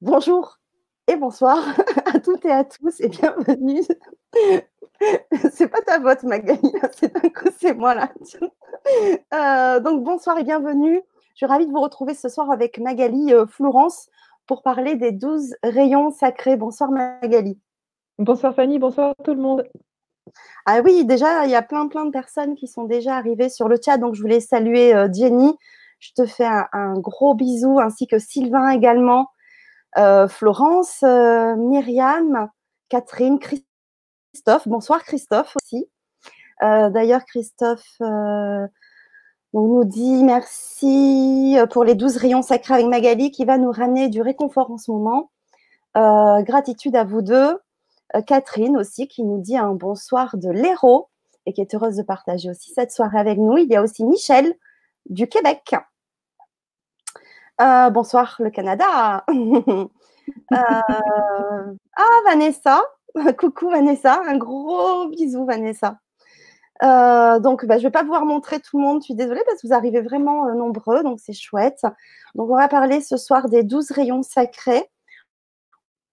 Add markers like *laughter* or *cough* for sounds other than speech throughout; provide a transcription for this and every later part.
Bonjour et bonsoir *laughs* à toutes et à tous et bienvenue. *laughs* C'est pas ta vote, Magali, c'est d'un coup, c'est moi là. *laughs* Euh, donc bonsoir et bienvenue. Je suis ravie de vous retrouver ce soir avec Magali euh, Florence pour parler des 12 rayons sacrés. Bonsoir Magali. Bonsoir Fanny, bonsoir tout le monde. Ah oui, déjà, il y a plein plein de personnes qui sont déjà arrivées sur le chat, donc je voulais saluer euh, Jenny. Je te fais un, gros bisou, ainsi que Sylvain également, euh, Florence, euh, Myriam, Catherine, Christophe. Bonsoir Christophe aussi. Euh, d'ailleurs, Christophe on nous dit merci pour les douze rayons sacrés avec Magali qui va nous ramener du réconfort en ce moment. gratitude à vous deux. Catherine aussi qui nous dit un bonsoir de l'héros et qui est heureuse de partager aussi cette soirée avec nous. Il y a aussi Michel du Québec. Euh, bonsoir le Canada. *laughs* Euh, ah Vanessa, *laughs* coucou Vanessa, un gros bisou Vanessa. Euh, donc, bah, je ne vais pas pouvoir montrer tout le monde, je suis désolée parce que vous arrivez vraiment nombreux, donc c'est chouette. Donc, on va parler ce soir des 12 rayons sacrés.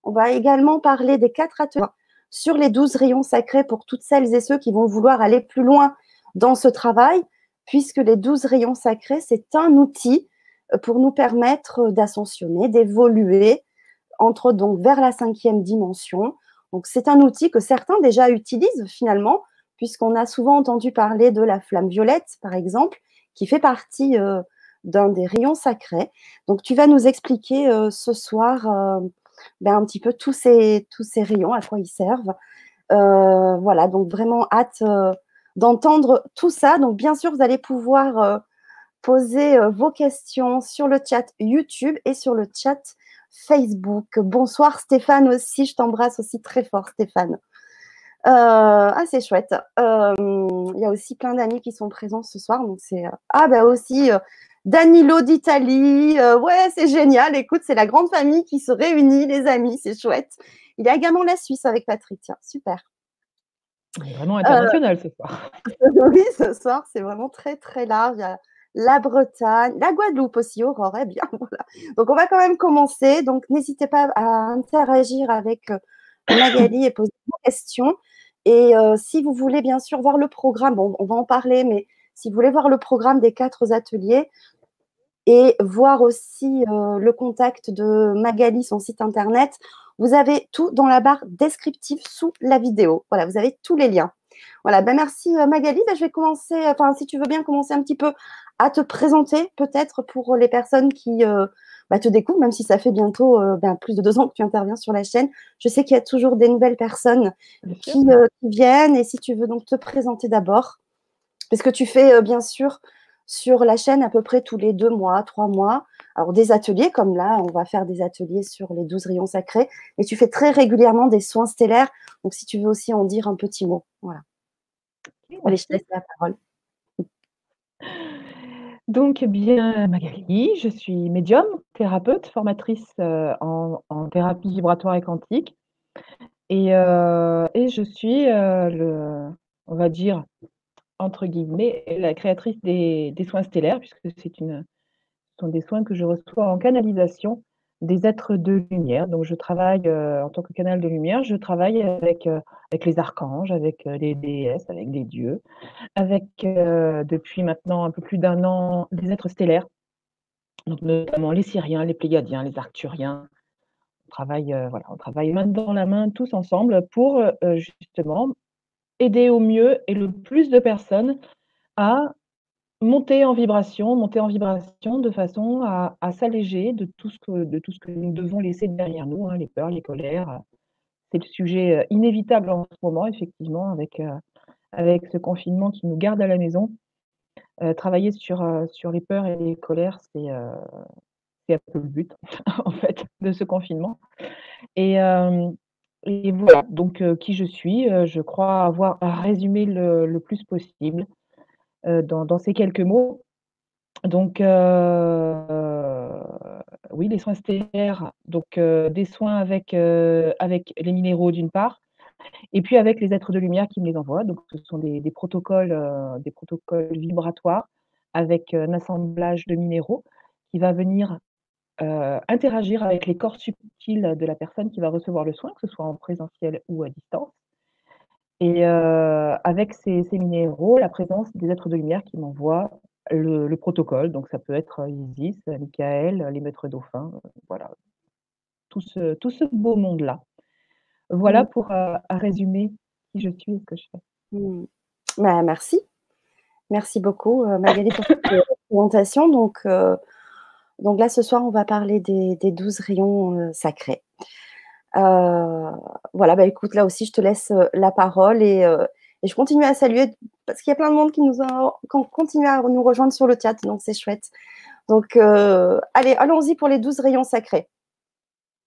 On va également parler des quatre ateliers sur les 12 rayons sacrés pour toutes celles et ceux qui vont vouloir aller plus loin dans ce travail puisque les douze rayons sacrés, c'est un outil pour nous permettre d'ascensionner, d'évoluer, entre donc vers la cinquième dimension. Donc c'est un outil que certains déjà utilisent finalement, puisqu'on a souvent entendu parler de la flamme violette, par exemple, qui fait partie euh, d'un des rayons sacrés. Donc tu vas nous expliquer euh, ce soir ben, un petit peu tous ces, tous ces rayons, à quoi ils servent. voilà, donc vraiment hâte d'entendre tout ça. Donc, bien sûr, vous allez pouvoir euh, poser euh, vos questions sur le chat YouTube et sur le chat Facebook. Bonsoir Stéphane aussi, je t'embrasse aussi très fort Stéphane. Euh, ah, c'est chouette. Il y a aussi plein d'amis qui sont présents ce soir. Donc c'est ah ben aussi Danilo d'Italie. ouais, c'est génial. Écoute, c'est la grande famille qui se réunit, les amis. C'est chouette. Il y a également la Suisse avec Patrick. Tiens, super. Vraiment international ce soir. *laughs* oui, ce soir, c'est vraiment très, très large. Il y a la Bretagne, la Guadeloupe aussi, Aurore, eh bien, *laughs* voilà. Donc, on va quand même commencer. Donc, n'hésitez pas à interagir avec Magali et poser des questions. Et si vous voulez, bien sûr, voir le programme, on va en parler, mais si vous voulez voir le programme des quatre ateliers et voir aussi le contact de Magali, son site internet, vous avez tout dans la barre descriptive sous la vidéo. Voilà, vous avez tous les liens. Voilà, ben merci euh, Magali. Ben, je vais commencer, enfin, si tu veux bien commencer un petit peu à te présenter, peut-être pour les personnes qui euh, bah, te découvrent, même si ça fait bientôt euh, ben, plus de deux ans que tu interviens sur la chaîne. Je sais qu'il y a toujours des nouvelles personnes qui, viennent. Et si tu veux donc te présenter d'abord, parce que tu fais bien sûr sur la chaîne à peu près tous les deux mois, trois mois. Alors des ateliers comme là, on va faire des ateliers sur les douze rayons sacrés. Et tu fais très régulièrement des soins stellaires. Donc si tu veux aussi en dire un petit mot. Voilà. Allez, je te laisse la parole. Donc, eh bien, Magali, je suis médium, thérapeute, formatrice euh, en, thérapie vibratoire et quantique. Et, euh, je suis euh, le, on va dire, entre guillemets, la créatrice des, soins stellaires, puisque c'est une, ce sont des soins que je reçois en canalisation des êtres de lumière. Donc, je travaille euh, en tant que canal de lumière, je travaille avec, euh, avec les archanges, avec euh, les déesses, avec les dieux, avec depuis maintenant un peu plus d'un an des êtres stellaires, donc notamment les Syriens, les Plégadiens, les Arcturiens. On travaille, voilà, on travaille main dans la main tous ensemble pour justement aider au mieux et le plus de personnes à monter en vibration, monter en vibration de façon à, s'alléger de tout ce que nous devons laisser derrière nous, hein, les peurs, les colères. C'est le sujet euh, inévitable en ce moment, effectivement, avec, euh, avec ce confinement qui nous garde à la maison. Euh, travailler sur, les peurs et les colères, c'est c'est un peu le but, *laughs* en fait, de ce confinement. Et, et voilà, donc qui je suis, je crois avoir résumé le, le plus possible dans, dans, ces quelques mots. Donc, oui, les soins stellaires, donc des soins avec, les minéraux d'une part, et puis avec les êtres de lumière qui me les envoient. Donc, ce sont des protocoles, des protocoles vibratoires avec un assemblage de minéraux qui va venir interagir avec les corps subtils de la personne qui va recevoir le soin, que ce soit en présentiel ou à distance. Et avec ces, ces minéraux, la présence des êtres de lumière qui m'envoient le, protocole. Donc ça peut être Isis, Michael, les maîtres dauphins, voilà, tout ce, tout ce beau monde-là. Voilà mmh. pour résumer qui je suis et ce que je fais. Mmh. Bah, merci. Merci beaucoup, Magali, pour cette présentation. Donc, donc là, ce soir, on va parler des, des 12 rayons sacrés. Voilà, bah écoute, là aussi, je te laisse la parole et, et je continue à saluer parce qu'il y a plein de monde qui nous a, continue à nous rejoindre sur le chat, donc c'est chouette. Donc, allez, allons-y pour les 12 rayons sacrés.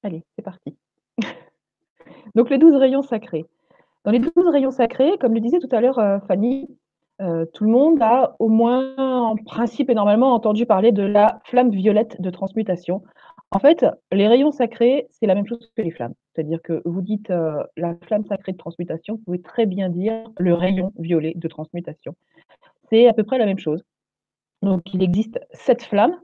Allez, c'est parti. *laughs* donc, les 12 rayons sacrés. Dans les 12 rayons sacrés, comme le disait tout à l'heure Fanny, tout le monde a au moins en principe et normalement entendu parler de la flamme violette de transmutation. En fait, les rayons sacrés, c'est la même chose que les flammes. C'est-à-dire que vous dites la flamme sacrée de transmutation, vous pouvez très bien dire le rayon violet de transmutation. C'est à peu près la même chose. Donc, il existe sept flammes,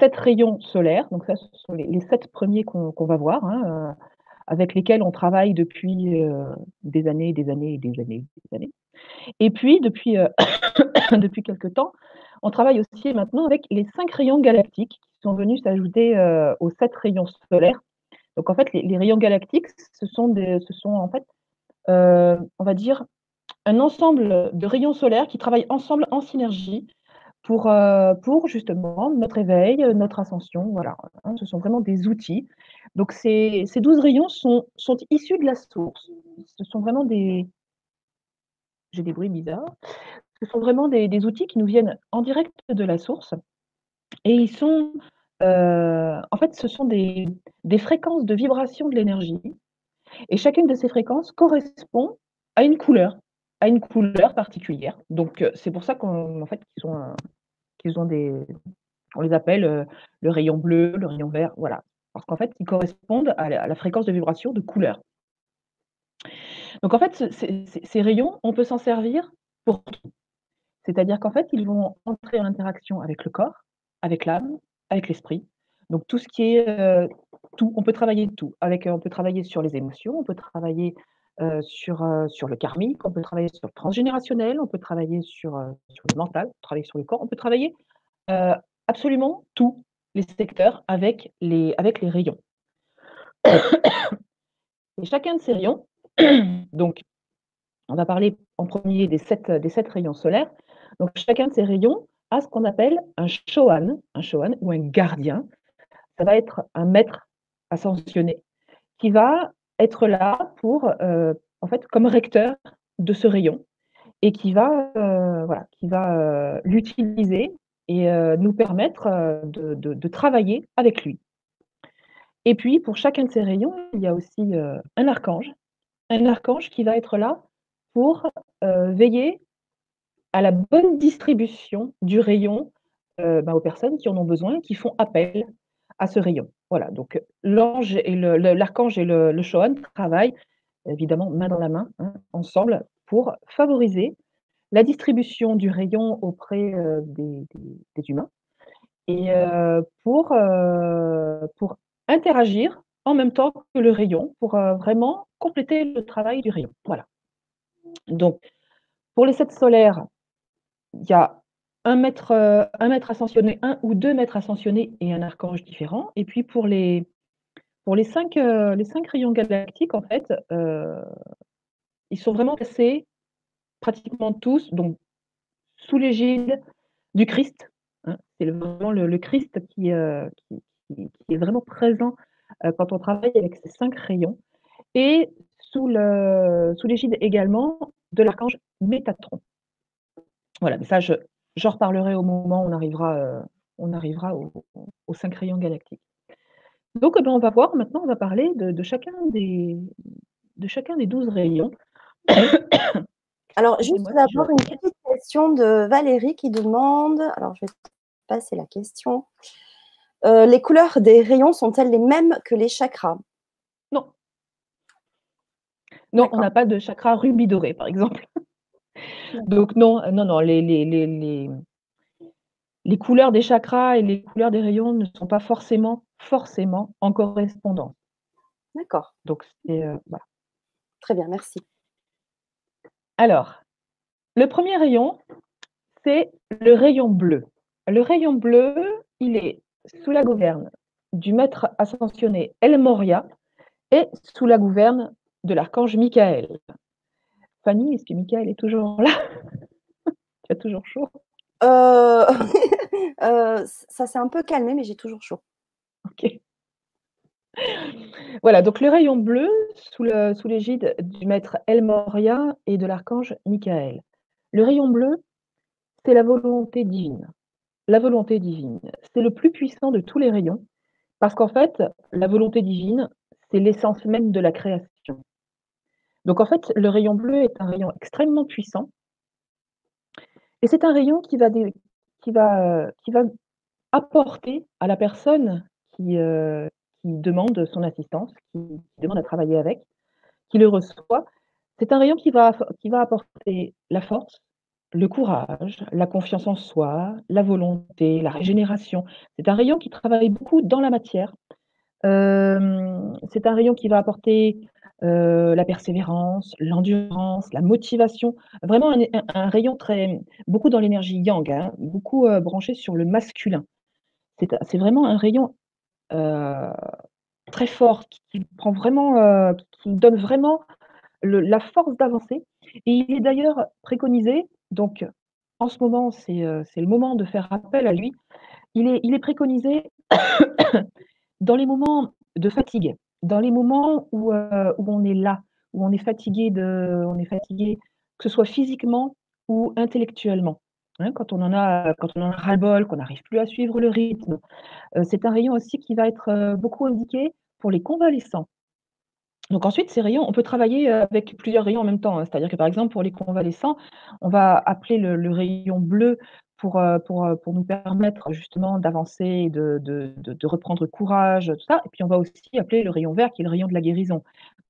sept rayons solaires. Donc, ça, ce sont les, sept premiers qu'on va voir, hein, avec lesquels on travaille depuis des années, des années, des années, des années. Et puis, depuis, *coughs* depuis quelques temps, on travaille aussi maintenant avec les cinq rayons galactiques sont venus s'ajouter aux sept rayons solaires. Donc, en fait, les, rayons galactiques, ce sont, en fait, on va dire, un ensemble de rayons solaires qui travaillent ensemble en synergie pour, pour justement notre éveil, notre ascension. Voilà, hein. ce sont vraiment des outils. Donc, ces, ces 12 rayons sont, sont issus de la source. Ce sont vraiment des, j'ai des bruits bizarres. Ce sont vraiment des, outils qui nous viennent en direct de la source. Et ils sont, euh, en fait, ce sont des, fréquences de vibration de l'énergie. Et chacune de ces fréquences correspond à une couleur, à une couleur particulière. Donc, euh, c'est pour ça qu'en fait, euh, qu'ils ont des, on les appelle le rayon bleu, le rayon vert, voilà. Parce qu'en fait, ils correspondent à la, fréquence de vibration de couleur. Donc en fait, ces rayons, on peut s'en servir pour tout. C'est-à-dire qu'en fait, ils vont entrer en interaction avec le corps, avec l'âme, avec l'esprit. Donc tout ce qui est euh, tout, on peut travailler tout. Avec, on peut travailler sur les émotions, on peut travailler euh, sur, euh, sur le karmique, on peut travailler sur le transgénérationnel, on peut travailler sur, sur le mental, on peut travailler sur le corps, on peut travailler absolument tous les secteurs avec les, avec les rayons. Et chacun de ces rayons Donc, on va parler en premier des sept, des sept rayons solaires. Donc, chacun de ces rayons a ce qu'on appelle un shohan, un shohan ou un gardien. Ça va être un maître ascensionné qui va être là pour, euh, en fait, comme recteur de ce rayon et qui va, euh, voilà, qui va euh, l'utiliser et nous permettre de, de, travailler avec lui. Et puis, pour chacun de ces rayons, il y a aussi un archange un archange qui va être là pour veiller à la bonne distribution du rayon euh, bah, aux personnes qui en ont besoin, qui font appel à ce rayon. Voilà, donc l'ange et l'archange et le, le Shohan travaillent évidemment main dans la main, hein, ensemble, pour favoriser la distribution du rayon auprès euh, des, humains et pour, pour interagir en même temps que le rayon pour vraiment compléter le travail du rayon. Voilà. Donc, pour les sept solaires, il y a un un maître ascensionné, un ou deux maîtres ascensionnés et un archange différent. Et puis pour les, les, cinq, rayons galactiques, en fait, ils sont vraiment placés pratiquement tous donc, sous l'égide du Christ. Hein. C'est vraiment le, Christ qui, est vraiment présent euh, quand on travaille avec ces cinq rayons, et sous l'égide également de l'archange Métatron. Voilà, mais ça, j'en reparlerai au moment où on arrivera, euh, on arrivera aux cinq rayons galactiques. Donc, eh ben, on va voir, maintenant, on va parler de, chacun, des, de chacun des 12 rayons. *coughs* Alors, juste d'abord, une petite question de Valérie qui demande, alors je vais passer la question. Euh, les couleurs des rayons sont-elles les mêmes que les chakras? Non. Non, on n'a pas de chakra rubis doré, par exemple. Donc non, non, non, les, les, les couleurs des chakras et les couleurs des rayons ne sont pas forcément forcément en correspondance. D'accord. Donc c'est, heu, voilà. Très bien, merci. Alors, le 1er rayon, c'est le rayon bleu. Le rayon bleu, il est sous la gouverne du maître ascensionné El Morya et sous la gouverne de l'archange Michael. Fanny, est-ce que Michael est toujours là? *laughs* Tu as toujours chaud? Heu, heu, *laughs* ça s'est un peu calmé, mais j'ai toujours chaud. OK. Voilà, donc le rayon bleu sous l'égide du maître El Morya et de l'archange Michael. Le rayon bleu, c'est la volonté divine. La volonté divine, c'est le plus puissant de tous les rayons parce qu'en fait, la volonté divine, c'est l'essence même de la création. Donc en fait, le rayon bleu est un rayon extrêmement puissant et c'est un rayon qui va qui va, qui va apporter à la personne qui, heu, qui demande son assistance, qui demande à travailler avec, qui le reçoit. C'est un rayon qui va qui va apporter la force, le courage, la confiance en soi, la volonté, la régénération. C'est un rayon qui travaille beaucoup dans la matière. Hem, c'est un rayon qui va apporter, heu, la persévérance, l'endurance, la motivation. Vraiment un rayon très beaucoup dans l'énergie yang, hein, beaucoup, heu, branché sur le masculin. C'est vraiment un rayon, heu, très fort qui prend vraiment, qui donne vraiment la force d'avancer et il est d'ailleurs préconisé, donc en ce moment, c'est, le moment de faire appel à lui. Il est préconisé *coughs* dans les moments de fatigue, dans les moments où, heu, où on est là, où on est fatigué de fatigué, que ce soit physiquement ou intellectuellement, hein, quand on en a quand on en a ras-le-bol, qu'on n'arrive plus à suivre le rythme. Heu, c'est un rayon aussi qui va être, heu, beaucoup indiqué pour les convalescents. Donc ensuite, ces rayons, on peut travailler, avec plusieurs rayons en même temps, hein. C'est-à-dire que, par exemple, pour les convalescents, on va appeler le le rayon bleu pour, heu, pour, heu, pour nous permettre justement d'avancer de de de reprendre courage, tout ça et puis on va aussi appeler le rayon vert qui est le rayon de la guérison.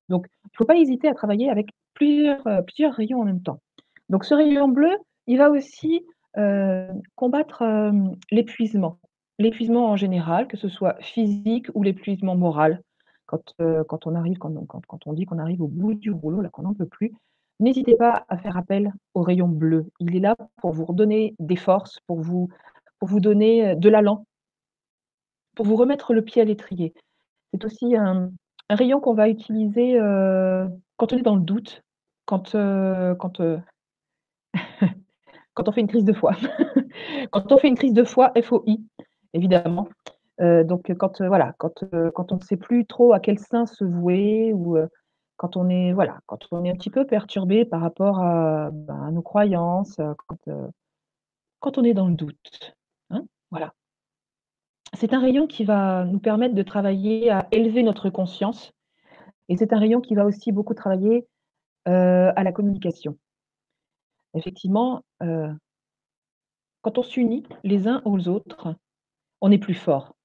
Donc il faut pas hésiter à travailler avec plusieurs, heu, plusieurs rayons en même temps. Donc ce rayon bleu, il va aussi, combattre, l'épuisement. L'épuisement en général, que ce soit physique ou l'épuisement moral. Quand, quand on arrive quand quand quand on dit qu'on arrive au bout du rouleau, là, qu'on n'en peut plus, n'hésitez pas à faire appel au rayon bleu. Il est là pour vous redonner des forces, pour vous pour vous donner, heu, de l'élan pour vous remettre le pied à l'étrier. C'est aussi un rayon qu'on va utiliser, heu, quand on est dans le doute, quand, heu, quand, *laughs* quand on fait une crise de foi. *laughs* Quand on fait une crise de foi, F-O-I, évidemment. Donc quand, voilà, quand, quand on ne sait plus trop à quel saint se vouer ou, quand on est voilà, quand on est un petit peu perturbé par rapport à, ben, nos croyances, quand, heu, quand on est dans le doute, hein, voilà. C'est un rayon qui va nous permettre de travailler à élever notre conscience et c'est un rayon qui va aussi beaucoup travailler, heu, à la communication. Effectivement, quand on s'unit les uns aux autres, on est plus fort.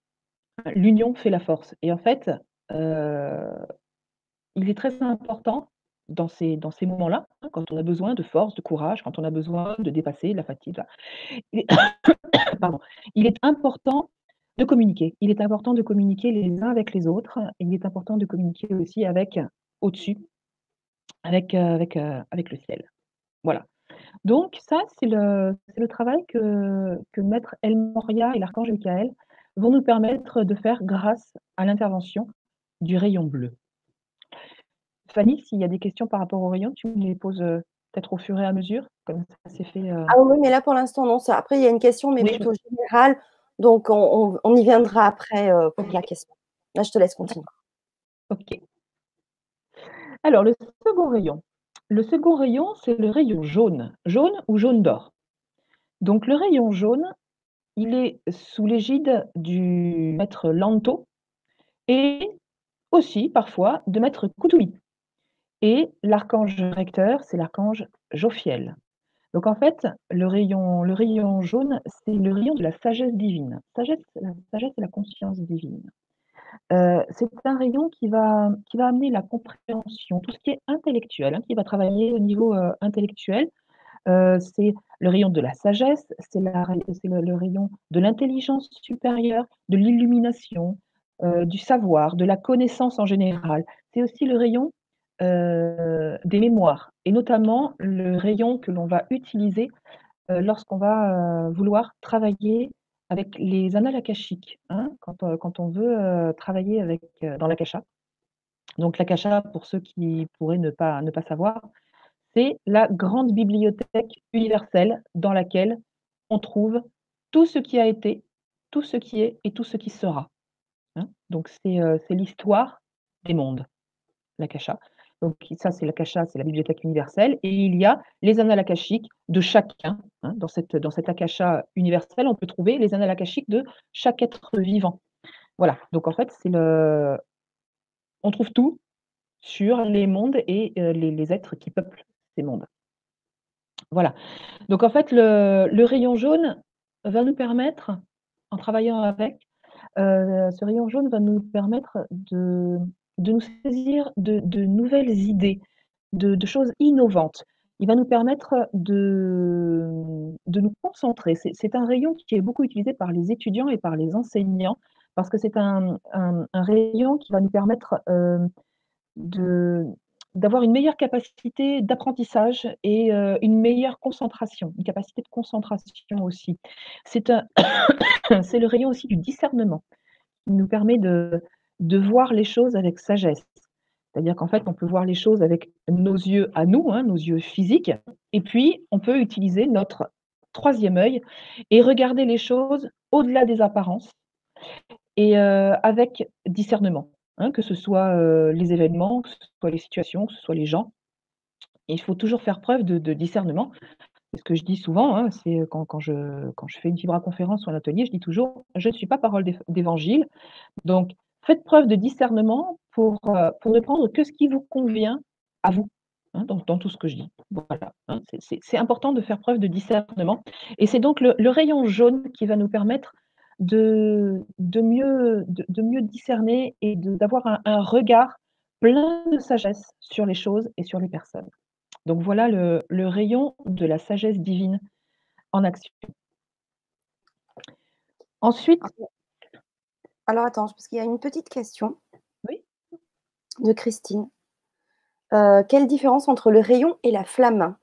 L'union fait la force et en fait, heu, il est très important dans ces dans ces moments-là, hein, quand on a besoin de force, de courage, quand on a besoin de dépasser la fatigue, *coughs* il est important de communiquer. Il est important de communiquer les uns avec les autres et il est important de communiquer aussi avec au-dessus, avec, heu, avec le ciel. Voilà. Donc ça, c'est le travail que que maître El Morya et l'archange Michael vont nous permettre de faire grâce à l'intervention du rayon bleu. Fanny, s'il y a des questions par rapport au rayon, tu me les poses, heu, peut-être au fur et à mesure, comme ça c'est fait, heu Ah oui, mais là pour l'instant non, ça après il y a une question, mais Oui, je plutôt générale, donc on on on y viendra après, heu, pour la question. Là, je te laisse continuer. OK. Alors le second rayon. Le second rayon, c'est le rayon jaune, jaune ou jaune d'or? Donc le rayon jaune, il est sous l'égide du maître Lanto et aussi parfois de maître Koutoumi et l'archange recteur, c'est l'archange Jophiel. Donc en fait, le rayon le rayon jaune, c'est le rayon de la sagesse divine. Sagesse la sagesse et la conscience divine. Heu, c'est un rayon qui va qui va amener la compréhension, tout ce qui est intellectuel, hein, qui va travailler au niveau, heu, intellectuel, Heu, c'est le rayon de la sagesse, c'est le le rayon de l'intelligence supérieure, de l'illumination, du savoir, de la connaissance en général. C'est aussi le rayon, heu, des mémoires et notamment le rayon que l'on va utiliser, heu, lorsqu'on va, heu, vouloir travailler avec les annales akashiques, hein, quand, on veut, travailler avec, dans l'akasha. Donc l'akasha, pour ceux qui pourraient ne pas savoir, c'est la grande bibliothèque universelle dans laquelle on trouve tout ce qui a été, tout ce qui est et tout ce qui sera, hein. Donc c'est l'histoire des mondes, l'akasha. Donc ça, c'est l'akasha, c'est la bibliothèque universelle et il y a les annales akashiques de chacun, hein. Dans cette dans cet akasha universel, on peut trouver les annales akashiques de chaque être vivant. Voilà, donc en fait, c'est le on trouve tout sur les mondes et heu, les les êtres qui peuplent ces mondes. Voilà. Donc en fait, le le rayon jaune va nous permettre, en travaillant avec, heu, ce rayon jaune va nous permettre de de nous saisir de de nouvelles idées, de de choses innovantes. Il va nous permettre de, de nous concentrer. C'est un rayon qui est beaucoup utilisé par les étudiants et par les enseignants parce que c'est un un rayon qui va nous permettre, hem, de d'avoir une meilleure capacité d'apprentissage et heu, une meilleure concentration, une capacité de concentration aussi. C'est *coughs* le rayon aussi du discernement. Il nous permet de de voir les choses avec sagesse. C'est-à-dire qu'en fait, on peut voir les choses avec nos yeux à nous, hein, nos yeux physiques et puis on peut utiliser notre troisième œil et regarder les choses au-delà des apparences et heu, avec discernement, hein, que ce soit, heu, les événements, que ce soit les situations, que ce soit les gens. Il faut toujours faire preuve de discernement. C'est ce que je dis souvent, hein, c'est, heu, quand je fais une vibra-conférence ou un atelier, je dis toujours: «Je ne suis pas parole d'év d'évangile, donc faites preuve de discernement pour, heu, pour ne prendre que ce qui vous convient à vous», hein, dans tout ce que je dis. Voilà, hein, c'est important de faire preuve de discernement et c'est donc le rayon jaune qui va nous permettre de de mieux de mieux discerner et d'avoir un regard plein de sagesse sur les choses et sur les personnes. Donc voilà le rayon de la sagesse divine en action. Ensuite Alors attends, parce qu'il y a une petite question Oui. de Christine. Heu, quelle différence entre le rayon et la flamme?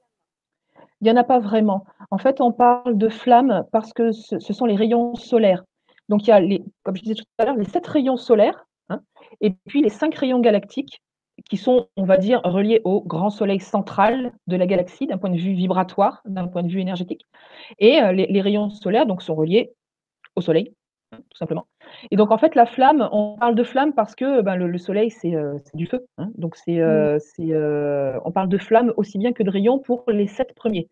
Il y en a pas vraiment. En fait, on parle de flamme parce que ce ce sont les rayons solaires. Donc il y a les comme je disais tout à l'heure, les 7 rayons solaires, hein, et puis les 5 rayons galactiques qui sont, on va dire, reliés au grand soleil central de la galaxie d'un point de vue vibratoire, d'un point de vue énergétique. Et heu, les les rayons solaires donc sont reliés au soleil, tout simplement. Et donc en fait, la flamme, on parle de flamme parce que, ben, le le soleil, c'est, heu, c'est du feu, hein. Donc c'est, heu, c'est, heu, on parle de flamme aussi bien que de rayons pour les 7 premiers.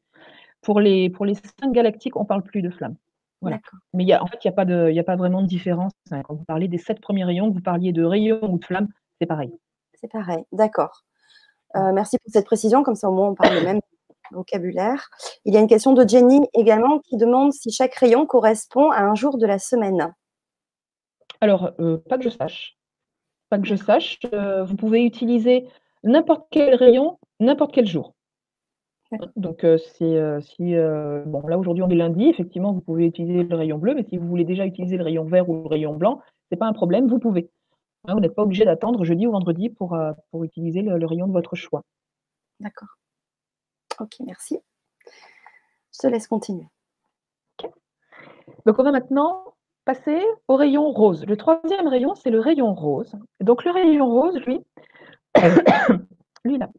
Pour les pour les 5 galactiques, on parle plus de flamme. Voilà. Mais y a en fait, il y a pas de y a pas vraiment de différence, hein. Quand vous parlez des 7 premiers rayons, que vous parliez de rayons ou de flammes, c'est pareil. C'est pareil, d'accord. Merci pour cette précision, comme ça au moins on parle le même vocabulaire. Il y a une question de Jenny également qui demande si chaque rayon correspond à un jour de la semaine. Alors, heu, pas que je sache. Pas que je sache, heu, vous pouvez utiliser n'importe quel rayon, n'importe quel jour. Donc c'est, heu, si, bon là aujourd'hui on est lundi, effectivement vous pouvez utiliser le rayon bleu, mais si vous voulez déjà utiliser le rayon vert ou le rayon blanc, c'est pas un problème, vous pouvez. Hein, vous n'êtes pas obligé d'attendre jeudi ou vendredi pour, pour utiliser le le rayon de votre choix. D'accord. OK, merci. Je te laisse continuer. Donc on va maintenant passer au rayon rose. Le 3e rayon, c'est le rayon rose. Donc le rayon rose, lui *coughs* lui, il a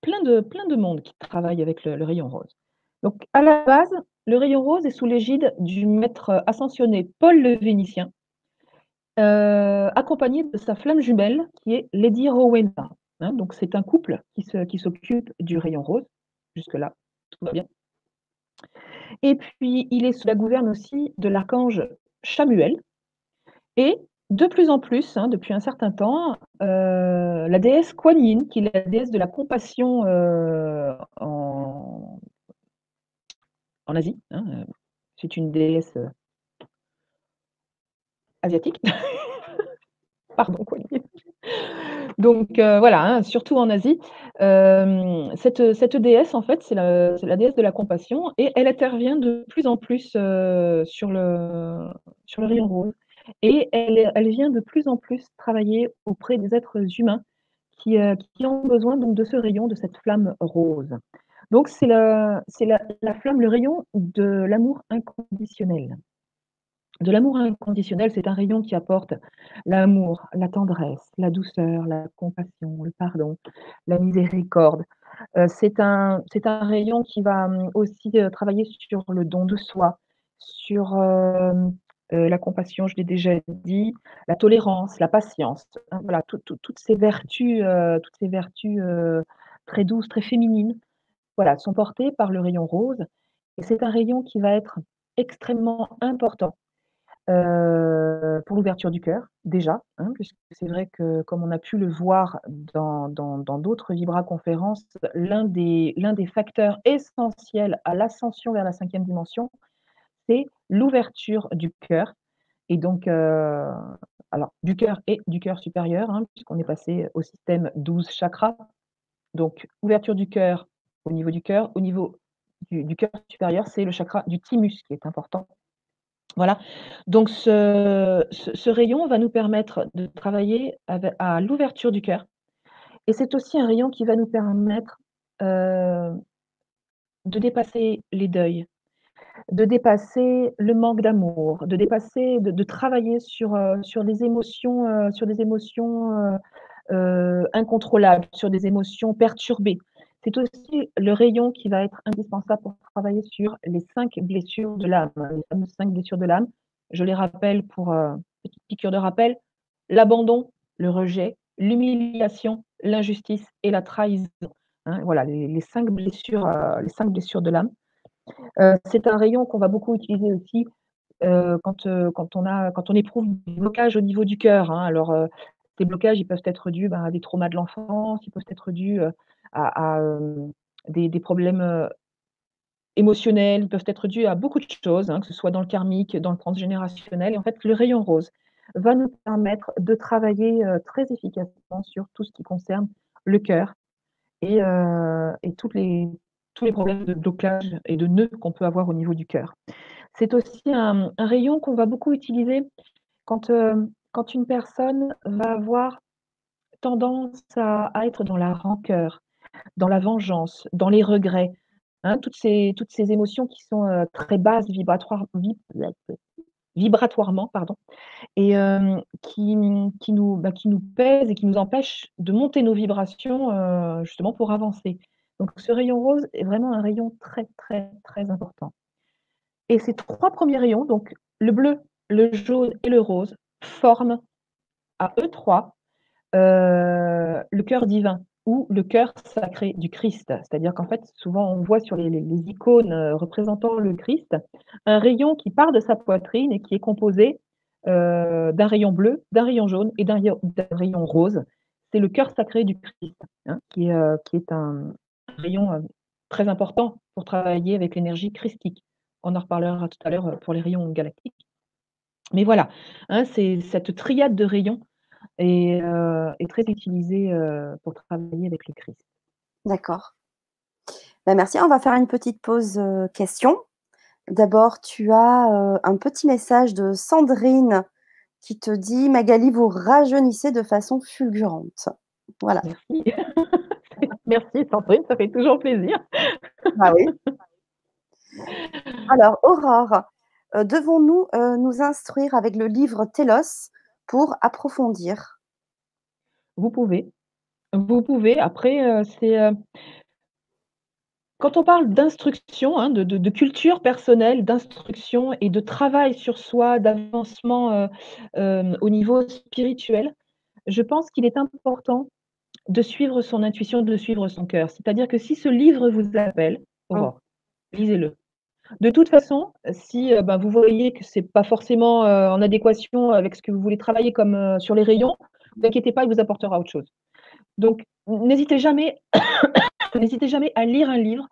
plein de plein de monde qui travaille avec le rayon rose. Donc à la base, le rayon rose est sous l'égide du maître ascensionné Paul le Vénitien heu, accompagné de sa flamme jumelle qui est Lady Rowena, hein. Donc c'est un couple qui se qui s'occupe du rayon rose. Jusque là, tout va bien. Et puis il est sous la gouverne aussi de l'archange Chamuel et de plus en plus, hein, depuis un certain temps, heu, la déesse Kuan Yin, qui est la déesse de la compassion, heu, en Asie, hein, heu, c'est une déesse, asiatique. *laughs* Pardon, Kuan Yin. Donc euh, voilà, hein, surtout en Asie, euh, cette, déesse, en fait, c'est la, déesse de la compassion et elle intervient de plus en plus euh, sur, le, rayon rose. Et elle, vient de plus en plus travailler auprès des êtres humains qui, ont besoin donc, de ce rayon, de cette flamme rose. Donc c'est la, la flamme, le rayon de l'amour inconditionnel. De l'amour inconditionnel, c'est un rayon qui apporte l'amour, la tendresse, la douceur, la compassion, le pardon, la miséricorde. Euh, c'est un, un, rayon qui va hum, aussi euh, travailler sur le don de soi, sur euh, la compassion, je l'ai déjà dit, la tolérance, la patience. Hein, voilà, toutes ces vertus, toutes ces vertus très douces, très féminines, voilà, sont portées par le rayon rose. Et c'est un rayon qui va être extrêmement important euh, pour l'ouverture du cœur, déjà, hein, puisque c'est vrai que, comme on a pu le voir dans d'autres Vibra-conférences, l'un des, des facteurs essentiels à l'ascension vers la cinquième dimension, c'est l'ouverture du cœur. Et donc, euh, alors, du cœur et du cœur supérieur, hein, puisqu'on est passé au système 12 chakras. Donc, ouverture du cœur au niveau du cœur, au niveau du cœur supérieur, c'est le chakra du thymus qui est important voilà, donc ce rayon va nous permettre de travailler à l'ouverture du cœur et c'est aussi un rayon qui va nous permettre, euh, de dépasser les deuils, de dépasser le manque d'amour, de dépasser de travailler sur, euh, émotions, euh, sur des émotions, incontrôlables, sur des émotions perturbées. C'est aussi le rayon qui va être indispensable pour travailler sur les cinq blessures de l'âme, les cinq blessures de l'âme. Je les rappelle pour euh, petite piqûre de rappel l'abandon, le rejet, l'humiliation, l'injustice et la trahison. Hein, voilà les, cinq blessures, euh, les cinq blessures de l'âme. Euh, c'est un rayon qu'on va beaucoup utiliser aussi quand, quand, on éprouve des blocages au niveau du cœur. Hein. Alors, ces blocages, ils peuvent être dus ben, à des traumas de l'enfance, ils peuvent être dus à, des, problèmes émotionnels, ils peuvent être dus à beaucoup de choses, hein, que ce soit dans le karmique, dans le transgénérationnel. Et en fait, le rayon rose va nous permettre de travailler très efficacement sur tout ce qui concerne le cœur et, tous les problèmes de blocage et de nœuds qu'on peut avoir au niveau du cœur. C'est aussi un, rayon qu'on va beaucoup utiliser quand, quand une personne va avoir tendance à, être dans la rancœur, dans la vengeance, dans les regrets, hein, toutes, ces, toutes ces émotions qui sont euh, très basses vibratoire, vibratoirement pardon, et euh, qui, qui, nous, bah, qui nous pèsent et qui nous empêchent de monter nos vibrations euh, justement pour avancer. Donc ce rayon rose est vraiment un rayon très très très important. Et ces trois premiers rayons, donc le bleu, le jaune et le rose, forment à eux trois le cœur divin ou le cœur sacré du Christ. C'est-à-dire qu'en fait, souvent on voit sur les, icônes euh, représentant le Christ un rayon qui part de sa poitrine et qui est composé euh, d'un rayon bleu, d'un rayon jaune et d'un rayon rose. C'est le cœur sacré du Christ, hein, qui, euh, qui, est un rayon très important pour travailler avec l'énergie christique. On en reparlera tout à l'heure pour les rayons galactiques. Mais voilà, hein, c'est cette triade de rayons et euh, est très utilisé euh, pour travailler avec le Christ. D'accord. Ben merci. On va faire une petite pause euh, question. D'abord, tu as un petit message de Sandrine qui te dit Magali, vous rajeunissez de façon fulgurante. Voilà. Merci. *laughs* Merci Sandrine, ça fait toujours plaisir. Ah oui. *laughs* Alors, Aurore, devons-nous nous instruire avec le livre Télos pour approfondir? Vous pouvez. Vous pouvez. Après, euh, c'est. Euh, quand on parle d'instruction, hein, de, culture personnelle, d'instruction et de travail sur soi, d'avancement euh, au niveau spirituel, je pense qu'il est important de suivre son intuition, de suivre son cœur. C'est-à-dire que si ce livre vous appelle, oh. lisez-le. De toute façon, si euh, ben, vous voyez que ce n'est pas forcément euh, en adéquation avec ce que vous voulez travailler comme euh, sur les rayons, ne vous inquiétez pas, il vous apportera autre chose. Donc, n'hésitez jamais, *coughs* jamais à lire un livre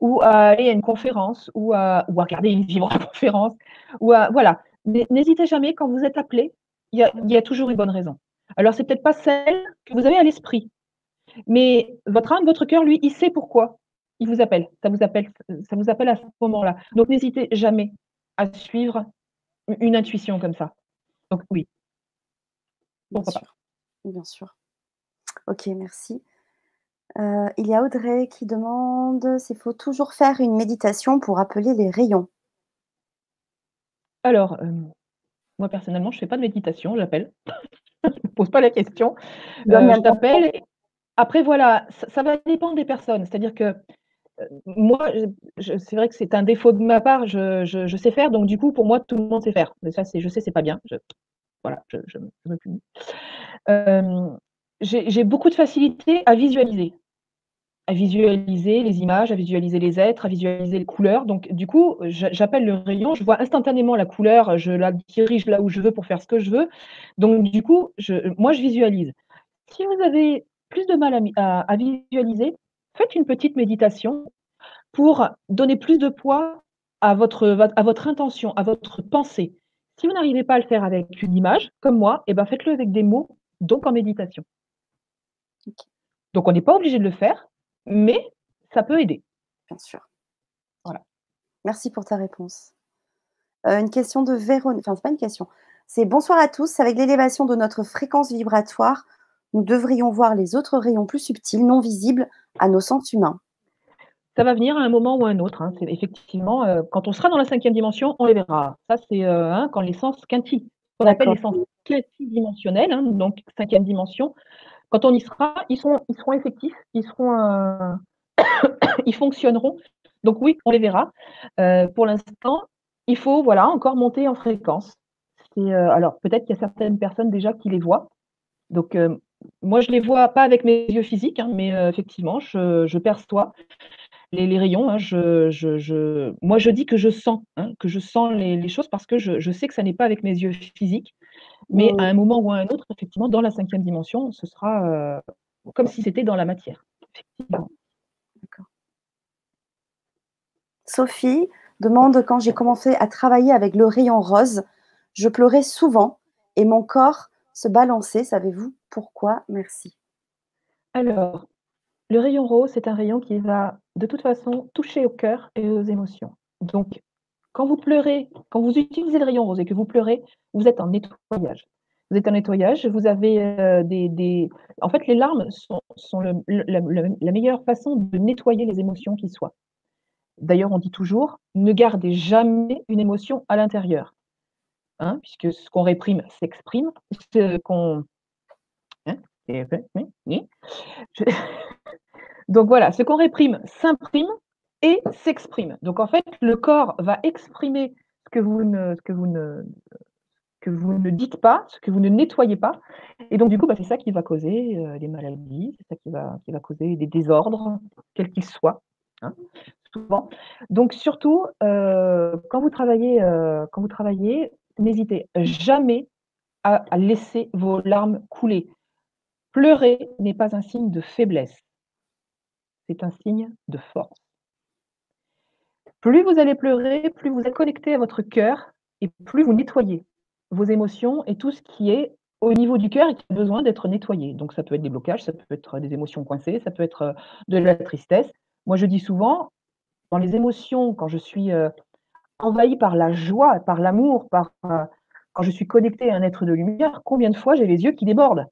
ou à aller à une conférence ou à, ou regarder une vibra-conférence. *laughs* Voilà. N'hésitez jamais, quand vous êtes appelé, il y, a, toujours une bonne raison. Alors, c'est peut-être pas celle que vous avez à l'esprit, mais votre âme, votre cœur, lui, il sait pourquoi il vous appelle. Ça vous appelle, ça vous appelle à ce moment-là. Donc, n'hésitez jamais à suivre une intuition comme ça. Donc, oui. Bien sûr. Bien sûr. Ok, merci. Euh, il y a Audrey qui demande s'il faut toujours faire une méditation pour appeler les rayons. Alors, euh, moi personnellement, je ne fais pas de méditation, j'appelle. *laughs* je ne pose pas la question. Euh, je t'appelle. Après, voilà, ça, va dépendre des personnes. C'est-à-dire que moi, c'est vrai que c'est un défaut de ma part, je, sais faire, donc du coup, pour moi, tout le monde sait faire. Mais ça, je sais, c'est pas bien. voilà, je, me punis. j'ai beaucoup de facilité à visualiser à visualiser les images, à visualiser les êtres, à visualiser les couleurs. Donc, du coup, j'appelle le rayon, je vois instantanément la couleur, je la dirige là où je veux pour faire ce que je veux. Donc, du coup, moi, je visualise. Si vous avez plus de mal à, visualiser, faites une petite méditation pour donner plus de poids à votre, à votre intention, à votre pensée. Si vous n'arrivez pas à le faire avec une image, comme moi, eh ben faites-le avec des mots, donc en méditation. Donc, on n'est pas obligé de le faire, mais ça peut aider. Bien sûr. Voilà. Merci pour ta réponse. Euh, une question de Véronique, enfin, c'est pas une question. C'est bonsoir à tous. Avec l'élévation de notre fréquence vibratoire, nous devrions voir les autres rayons plus subtils, non visibles à nos sens humains. Ça va venir à un moment ou à un autre. Hein. C'est effectivement, euh, quand on sera dans la cinquième dimension, on les verra. Ça, c'est euh, hein, quand les sens quinti, on appelle les sens quintidimensionnels, hein, donc cinquième dimension, quand on y sera, ils, sont, ils seront effectifs, ils, seront, euh, *coughs* ils fonctionneront. Donc oui, on les verra. Pour l'instant, il faut voilà, encore monter en fréquence. Euh, alors peut-être qu'il y a certaines personnes déjà qui les voient. Donc moi, je ne les vois pas avec mes yeux physiques, hein, mais effectivement, je, perçois les, rayons. Hein. je, moi, je dis que je sens, hein, que je sens les, choses parce que je, sais que ça n'est pas avec mes yeux physiques. Mais à un moment ou à un autre, effectivement, dans la cinquième dimension, ce sera euh, comme si c'était dans la matière. Sophie demande quand j'ai commencé à travailler avec le rayon rose, je pleurais souvent et mon corps se balançait. Savez-vous? Pourquoi Merci. Alors, le rayon rose, c'est un rayon qui va de toute façon toucher au cœur et aux émotions. Donc, quand vous pleurez, quand vous utilisez le rayon rose et que vous pleurez, vous êtes en nettoyage. Vous êtes en nettoyage, vous avez euh, des, En fait, les larmes sont, la, meilleure façon de nettoyer les émotions qui soient. D'ailleurs, on dit toujours, ne gardez jamais une émotion à l'intérieur. Hein, puisque ce qu'on réprime s'exprime, ce qu'on... *laughs* Donc voilà, ce qu'on réprime s'imprime et s'exprime. Donc en fait, le corps va exprimer ce que vous ne, dites pas, ce que vous ne nettoyez pas. Et donc du coup, bah, c'est ça qui va causer euh, les maladies, c'est ça qui va, causer des désordres, quels qu'ils soient. Hein, souvent. Donc surtout, euh, euh, quand vous travaillez, n'hésitez jamais à laisser vos larmes couler. Pleurer n'est pas un signe de faiblesse, c'est un signe de force. Plus vous allez pleurer, plus vous êtes connecté à votre cœur et plus vous nettoyez vos émotions et tout ce qui est au niveau du cœur et qui a besoin d'être nettoyé. Donc ça peut être des blocages, ça peut être des émotions coincées, ça peut être euh, de la tristesse. Moi je dis souvent, dans les émotions, quand je suis euh, envahi par la joie, par l'amour, par euh, quand je suis connecté à un être de lumière, combien de fois j'ai les yeux qui débordent?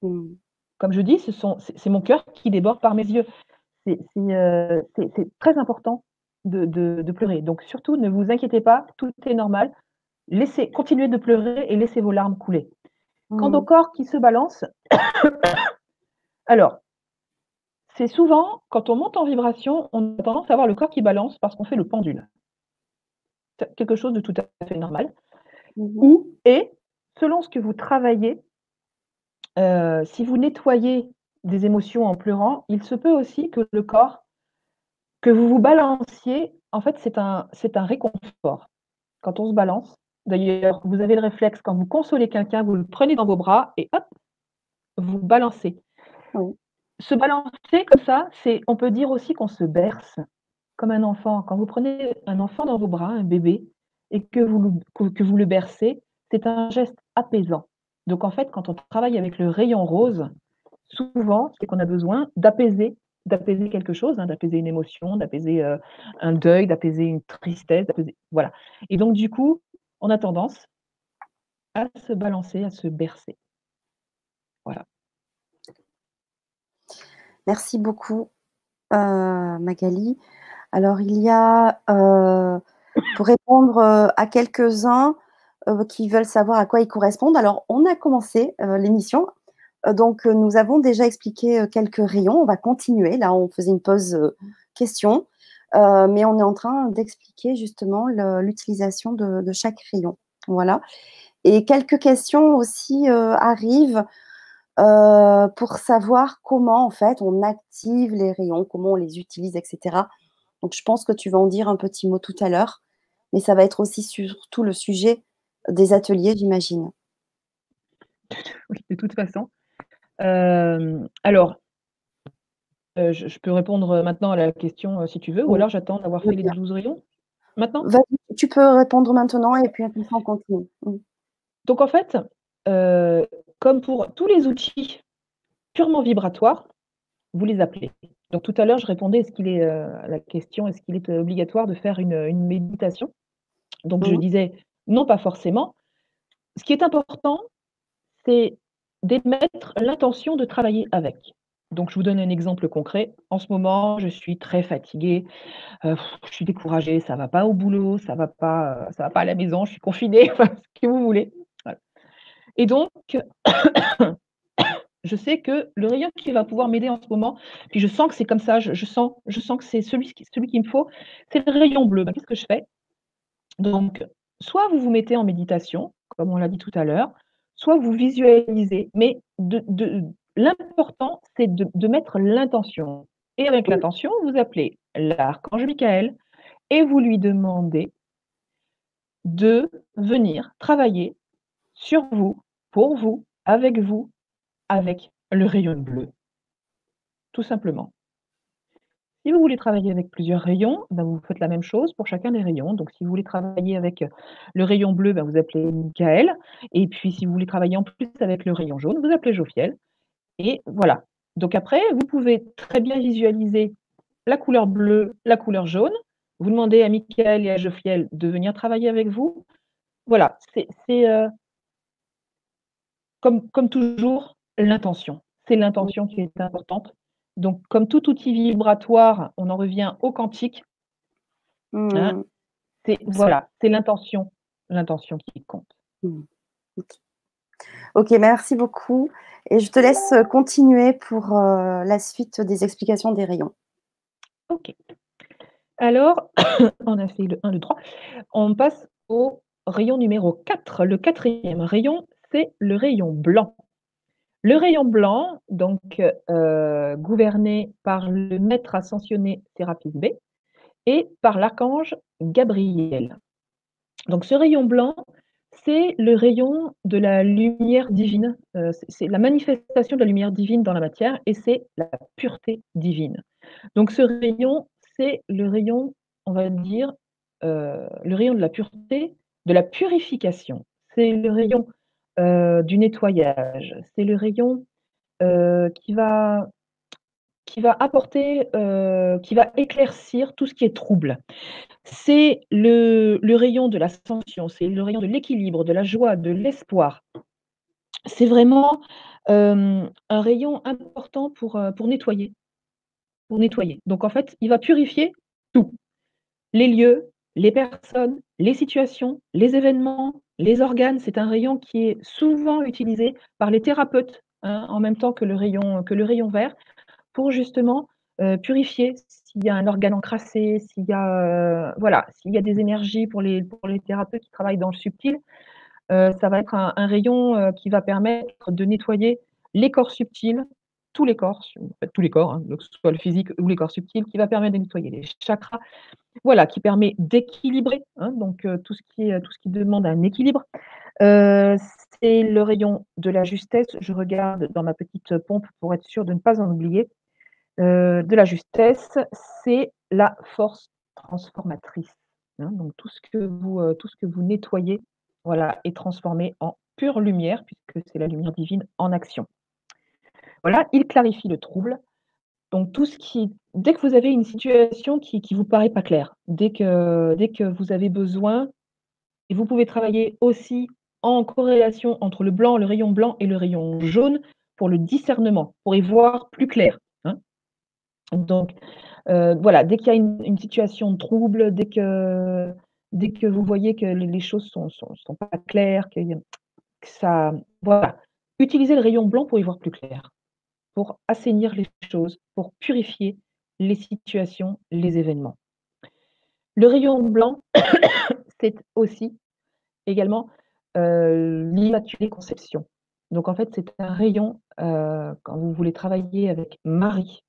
Comme je dis, c'est mon cœur qui déborde par mes yeux. C'est très important de, pleurer. Donc surtout, ne vous inquiétez pas, tout est normal. Laissez, continuez de pleurer et laissez vos larmes couler. Quant au mmh. corps qui se balance, *coughs* alors, c'est souvent, quand on monte en vibration, on a tendance à avoir le corps qui balance parce qu'on fait le pendule. Quelque chose de tout à fait normal. Mmh. et selon ce que vous travaillez, euh, si vous nettoyez des émotions en pleurant, il se peut aussi que le corps que vous vous balanciez, en fait, c'est un, c'est un réconfort. Quand on se balance, d'ailleurs, vous avez le réflexe, quand vous consolez quelqu'un, vous le prenez dans vos bras et hop, vous balancez. Se balancer comme ça, c'est, on peut dire aussi qu'on se berce comme un enfant. Quand vous prenez un enfant dans vos bras, un bébé, et que vous, que vous le bercez, c'est un geste apaisant. Donc en fait, quand on travaille avec le rayon rose, souvent, c'est qu'on a besoin d'apaiser d'apaiser quelque chose, hein, d'apaiser une émotion, d'apaiser euh, un deuil, d'apaiser une tristesse, voilà. Et donc du coup, on a tendance à se balancer, à se bercer. Voilà. Merci beaucoup, euh, Magali. Alors, il y a, euh, pour répondre à quelques-uns qui veulent savoir à quoi ils correspondent, alors on a commencé l'émission euh, donc, euh, nous avons déjà expliqué euh, quelques rayons. On va continuer. Là, on faisait une pause question, mais on est en train d'expliquer justement l'utilisation de, chaque rayon. Voilà. Et quelques questions aussi arrivent pour savoir comment en fait on active les rayons, comment on les utilise, etc. Donc, je pense que tu vas en dire un petit mot tout à l'heure, mais ça va être aussi surtout le sujet des ateliers, j'imagine. de toute façon, alors, je, peux répondre maintenant à la question si tu veux, ou alors j'attends d'avoir fait les 12 rayons maintenant? Tu peux répondre maintenant et puis après on continue. Donc en fait, comme pour tous les outils purement vibratoires, vous les appelez. Donc tout à l'heure, je répondais est-ce qu'il est, à la question est-ce qu'il est obligatoire de faire une, méditation? Donc je mmh. disais non, pas forcément. Ce qui est important, c'est d'émettre l'intention de travailler avec. Donc, je vous donne un exemple concret. En ce moment, je suis très fatiguée, euh, je suis découragée, ça ne va pas au boulot, ça ne va, pas, euh, va pas à la maison, je suis confinée, *laughs* ce que vous voulez. Et donc, *coughs* je sais que le rayon qui va pouvoir m'aider en ce moment, puis je sens que c'est comme ça, je, sens, je sens que c'est celui, celui qu'il me faut, c'est le rayon bleu. Ben, qu'est-ce que je fais? Donc, soit vous vous mettez en méditation, comme on l'a dit tout à l'heure, soit vous visualisez, mais de, l'important, c'est de, mettre l'intention. Et avec l'intention, vous appelez l'archange Michael et vous lui demandez de venir travailler sur vous, pour vous, avec vous, avec le rayon bleu. Tout simplement. Si vous voulez travailler avec plusieurs rayons, ben, vous faites la même chose pour chacun des rayons. Donc, si vous voulez travailler avec le rayon bleu, ben, vous appelez Michael. Et puis, si vous voulez travailler en plus avec le rayon jaune, vous appelez Jophiel. Et voilà. Donc après, vous pouvez très bien visualiser la couleur bleue, la couleur jaune. Vous demandez à Michael et à Jophiel de venir travailler avec vous. Voilà, c'est euh, comme toujours l'intention. C'est l'intention qui est importante. Donc, comme tout outil vibratoire, on en revient au quantique. Hein. Mmh. c'est voilà, c'est l'intention, l'intention qui compte. Mmh. ok, merci beaucoup. Et je te laisse continuer pour euh, la suite des explications des rayons. Ok. Alors, *coughs* on a fait le 1, le 3. On passe au rayon numéro 4. Le quatrième rayon, c'est le rayon blanc. Le rayon blanc, donc euh, gouverné par le maître ascensionné Séraphis B et par l'archange Gabriel. Donc ce rayon blanc, c'est le rayon de la lumière divine, euh, c'est la manifestation de la lumière divine dans la matière et c'est la pureté divine. Donc ce rayon, c'est le rayon, on va dire, euh, le rayon de la pureté, de la purification. C'est le rayon euh, du nettoyage. C'est le rayon euh, qui, va, apporter, euh, qui va éclaircir tout ce qui est trouble. C'est le, le rayon de l'ascension, c'est le rayon de l'équilibre, de la joie, de l'espoir. C'est vraiment un rayon important pour, pour nettoyer. Pour nettoyer. Donc en fait, il va purifier tout. Les lieux, les personnes, les situations, les événements, les organes, c'est un rayon qui est souvent utilisé par les thérapeutes hein, en même temps que le rayon, vert pour justement euh, purifier s'il y a un organe encrassé, s'il y a euh, voilà, s'il y a des énergies pour les, pour les thérapeutes qui travaillent dans le subtil. Euh, ça va être un, rayon qui va permettre de nettoyer les corps subtils, tous les corps, tous les corps, hein, que ce soit le physique ou les corps subtils, qui va permettre de nettoyer les chakras, voilà, qui permet d'équilibrer, hein, donc tout, ce qui est, tout ce qui demande un équilibre. c'est le rayon de la justesse. Je regarde dans ma petite pompe pour être sûr de ne pas en oublier. de la justesse, c'est la force transformatrice. Hein, donc tout ce que vous, tout ce que vous nettoyez, voilà, est transformé en pure lumière, puisque c'est la lumière divine en action. Voilà, il clarifie le trouble. Donc tout ce qui dès que vous avez une situation qui qui vous paraît pas claire, dès que que vous avez besoin vous pouvez travailler aussi en corrélation entre le blanc, le rayon blanc et le rayon jaune pour le discernement, pour y voir plus clair, hein. Donc, heu, voilà, dès qu'il y a une situation de trouble, dès que que vous voyez que les choses sont pas claires, a que ça voilà, utilisez le rayon blanc pour y voir plus clair pour assainir les choses, pour purifier les situations, les événements. Le rayon blanc, *coughs* c'est aussi également euh, Conception. Donc en fait, c'est un rayon, euh, quand vous voulez travailler avec Marie,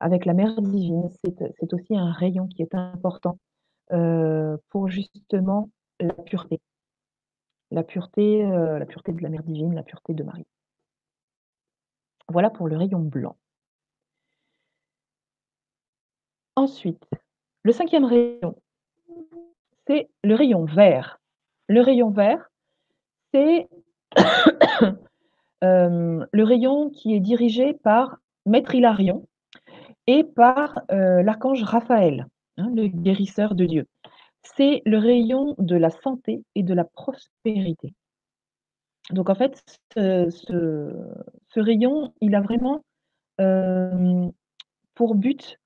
avec la Mère divine, c'est aussi un rayon qui est important euh, pour justement la pureté. La pureté, la pureté de la Mère divine, la pureté de Marie. Voilà pour le rayon blanc. Ensuite, le cinquième rayon, c'est le rayon vert. Le rayon vert, c'est *coughs* euh, le rayon qui est dirigé par Maître Hilarion et par euh, l'archange Raphaël, hein, le guérisseur de Dieu. C'est le rayon de la santé et de la prospérité. Donc en fait, ce, rayon, il a vraiment pour but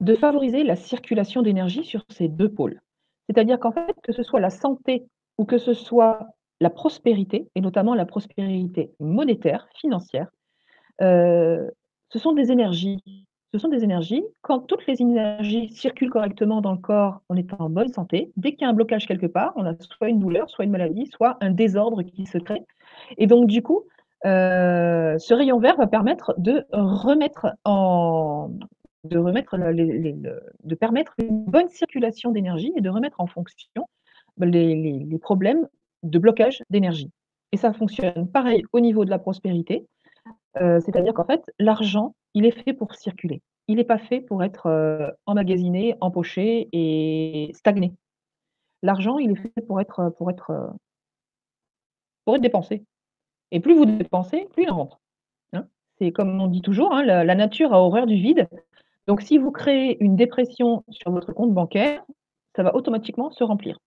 de favoriser la circulation d'énergie sur ces deux pôles. C'est-à-dire qu'en fait, que ce soit la santé ou que ce soit la prospérité, et notamment la prospérité monétaire, financière, ce sont des énergies ce sont des énergies. Quand toutes les énergies circulent correctement dans le corps, on est en bonne santé. Dès qu'il y a un blocage quelque part, on a soit une douleur, soit une maladie, soit un désordre qui se crée. Et donc, du coup, euh, ce rayon vert va permettre de remettre en de remettre de permettre une bonne circulation d'énergie et de remettre en fonction les, problèmes de blocage d'énergie. Et ça fonctionne pareil au niveau de la prospérité, euh, c'est-à-dire qu'en fait, l'argent, il est fait pour circuler. Il n'est pas fait pour être euh, emmagasiné, empoché et stagné. L'argent, il est fait pour être, pour être, pour être dépensé. Et plus vous dépensez, plus il rentre. Hein. C'est comme on dit toujours, hein, la, nature a horreur du vide. Donc si vous créez une dépression sur votre compte bancaire, ça va automatiquement se remplir.